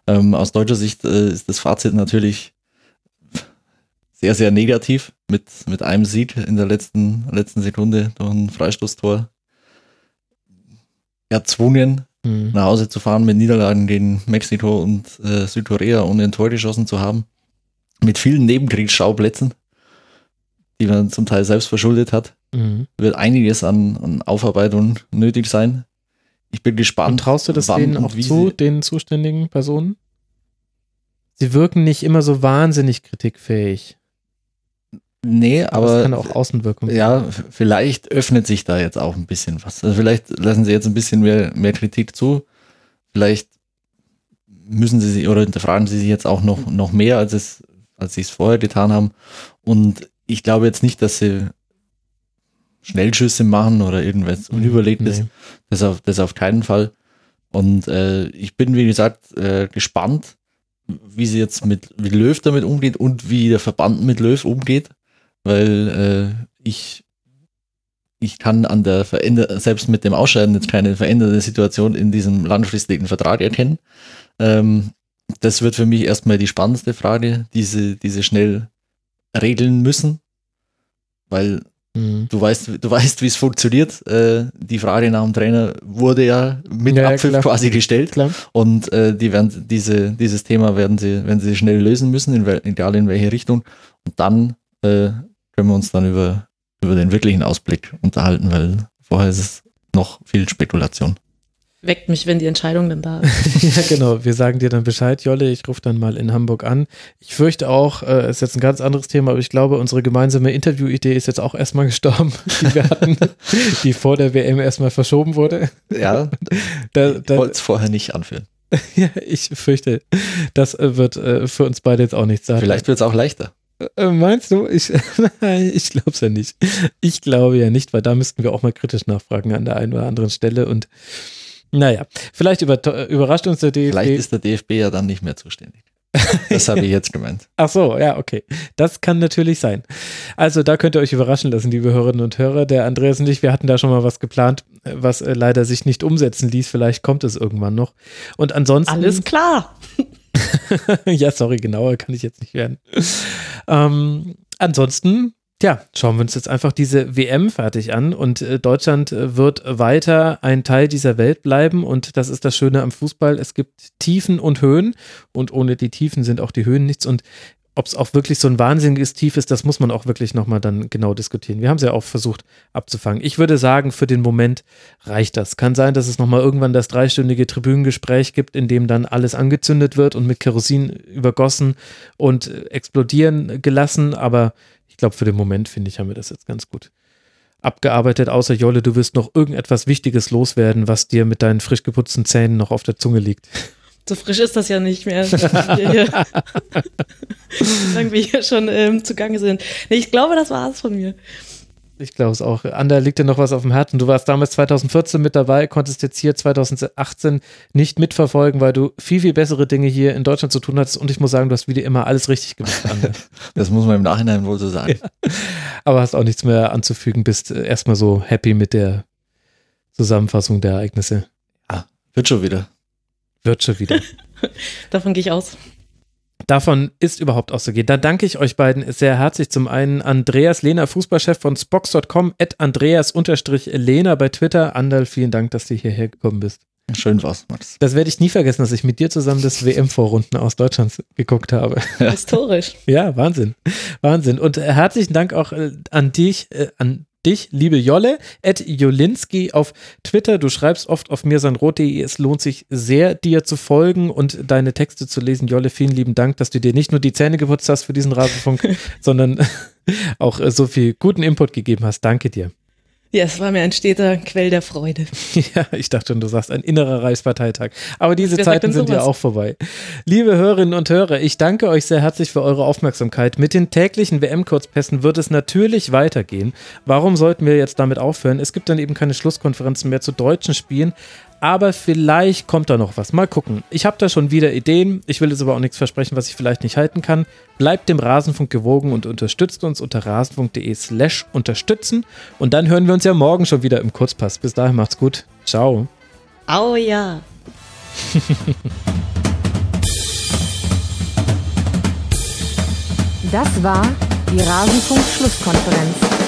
Ähm, aus deutscher Sicht äh, ist das Fazit natürlich sehr, sehr negativ mit, mit einem Sieg in der letzten, letzten Sekunde durch ein Freistoßtor erzwungen, Hm. nach Hause zu fahren mit Niederlagen gegen Mexiko und äh, Südkorea, ohne ein Tor geschossen zu haben. Mit vielen Nebenkriegsschauplätzen, die man zum Teil selbst verschuldet hat Mhm. wird einiges an, an Aufarbeitung nötig sein. Ich bin gespannt. Und traust du das denen und auch zu, den zuständigen Personen? Sie wirken nicht immer so wahnsinnig kritikfähig. Nee, Aber aber kann auch Außenwirkung ja, vielleicht öffnet sich da jetzt auch ein bisschen was. Also vielleicht lassen sie jetzt ein bisschen mehr, mehr Kritik zu. Vielleicht müssen sie sich oder hinterfragen sie sich jetzt auch noch, noch mehr, als es, als sie es vorher getan haben. Und ich glaube jetzt nicht, dass sie Schnellschüsse machen oder irgendwas Unüberlegtes. Nee. Das auf, das auf keinen Fall. Und äh, ich bin, wie gesagt, äh, gespannt, wie sie jetzt mit wie Löw damit umgeht und wie der Verband mit Löw umgeht. Weil äh, ich, ich kann an der veränder selbst mit dem Ausscheiden jetzt keine veränderte Situation in diesem langfristigen Vertrag erkennen. Ähm, das wird für mich erstmal die spannendste Frage, diese, diese schnell regeln müssen, weil Mhm. du weißt, du weißt, wie es funktioniert. Äh, die Frage nach dem Trainer wurde ja mit Ja, ja, Abpfiff klar. quasi gestellt. Klar. Und äh, die werden diese, dieses Thema werden sie, werden sie schnell lösen müssen, in egal in welche Richtung. Und dann äh, können wir uns dann über, über den wirklichen Ausblick unterhalten, weil vorher ist es noch viel Spekulation. Weckt mich, wenn die Entscheidung dann da ist. Ja, genau. Wir sagen dir dann Bescheid, Jolle. Ich rufe dann mal in Hamburg an. Ich fürchte auch, äh, ist jetzt ein ganz anderes Thema, aber ich glaube, unsere gemeinsame Interviewidee ist jetzt auch erstmal gestorben, die wir hatten, die vor der WM erstmal verschoben wurde. Ja, Da, ich da, wollte es vorher nicht anführen. ja, ich fürchte, das äh, wird äh, für uns beide jetzt auch nichts sein. Vielleicht wird es auch leichter. Äh, meinst du? Ich, nein, ich glaube es ja nicht. Ich glaube ja nicht, weil da müssten wir auch mal kritisch nachfragen an der einen oder anderen Stelle. Und naja, vielleicht über, überrascht uns der DFB. Vielleicht ist der DFB ja dann nicht mehr zuständig. Das habe ich jetzt gemeint. Ach so, ja, okay. Das kann natürlich sein. Also da könnt ihr euch überraschen lassen, liebe Hörerinnen und Hörer. Der Andreas und ich, wir hatten da schon mal was geplant, äh, was äh, leider sich nicht umsetzen ließ. Vielleicht kommt es irgendwann noch. Und ansonsten. Alles klar. ja, sorry, genauer kann ich jetzt nicht werden. Ähm, ansonsten, ja, schauen wir uns jetzt einfach diese WM fertig an und äh, Deutschland äh, wird weiter ein Teil dieser Welt bleiben und das ist das Schöne am Fußball. Es gibt Tiefen und Höhen und ohne die Tiefen sind auch die Höhen nichts und ob es auch wirklich so ein wahnsinniges Tief ist, das muss man auch wirklich nochmal dann genau diskutieren. Wir haben es ja auch versucht abzufangen. Ich würde sagen, für den Moment reicht das. Kann sein, dass es nochmal irgendwann das dreistündige Tribünengespräch gibt, in dem dann alles angezündet wird und mit Kerosin übergossen und äh, explodieren gelassen. Aber ich glaube, für den Moment, finde ich, haben wir das jetzt ganz gut abgearbeitet. Außer Jolle, du wirst noch irgendetwas Wichtiges loswerden, was dir mit deinen frisch geputzten Zähnen noch auf der Zunge liegt. So frisch ist das ja nicht mehr. Solange wir hier schon ähm, zugange sind. Nee, ich glaube, das war es von mir. Ich glaube es auch. Ander, liegt dir noch was auf dem Herzen? Du warst damals 2014 mit dabei, konntest jetzt hier 2018 nicht mitverfolgen, weil du viel, viel bessere Dinge hier in Deutschland zu tun hattest. Und ich muss sagen, du hast wieder immer alles richtig gemacht, Ander. Das muss man im Nachhinein wohl so sagen. Aber hast auch nichts mehr anzufügen, bist äh, erstmal so happy mit der Zusammenfassung der Ereignisse. Wird schon wieder. Wird schon wieder. Davon gehe ich aus. Davon ist überhaupt auszugehen. Da danke ich euch beiden sehr herzlich. Zum einen Andreas Lehner, Fußballchef von Spox.com, at Andreas-Lehner bei Twitter. Andal, vielen Dank, dass du hierher gekommen bist. Schön war's, Max. Das werde ich nie vergessen, dass ich mit dir zusammen das WM-Vorrunden aus Deutschland geguckt habe. Historisch. Ja, Wahnsinn. Wahnsinn. Und herzlichen Dank auch äh, an dich, äh, an dich, liebe Jolle, at Jolinski auf Twitter. Du schreibst oft auf mirsanrot.de. Es lohnt sich sehr, dir zu folgen und deine Texte zu lesen. Jolle, vielen lieben Dank, dass du dir nicht nur die Zähne geputzt hast für diesen Rasenfunk, sondern auch äh, so viel guten Input gegeben hast. Danke dir. Ja, es war mir ein steter Quell der Freude. Ja, ich dachte schon, du sagst ein innerer Reichsparteitag. Aber diese Wer Zeiten sind ja auch vorbei. Liebe Hörerinnen und Hörer, ich danke euch sehr herzlich für eure Aufmerksamkeit. Mit den täglichen WM-Kurzpässen wird es natürlich weitergehen. Warum sollten wir jetzt damit aufhören? Es gibt dann eben keine Schlusskonferenzen mehr zu deutschen Spielen. Aber vielleicht kommt da noch was. Mal gucken. Ich habe da schon wieder Ideen. Ich will jetzt aber auch nichts versprechen, was ich vielleicht nicht halten kann. Bleibt dem Rasenfunk gewogen und unterstützt uns unter rasenfunk.de slash unterstützen. Und dann hören wir uns ja morgen schon wieder im Kurzpass. Bis dahin macht's gut. Ciao. Au ja. Das war die Rasenfunk-Schlusskonferenz.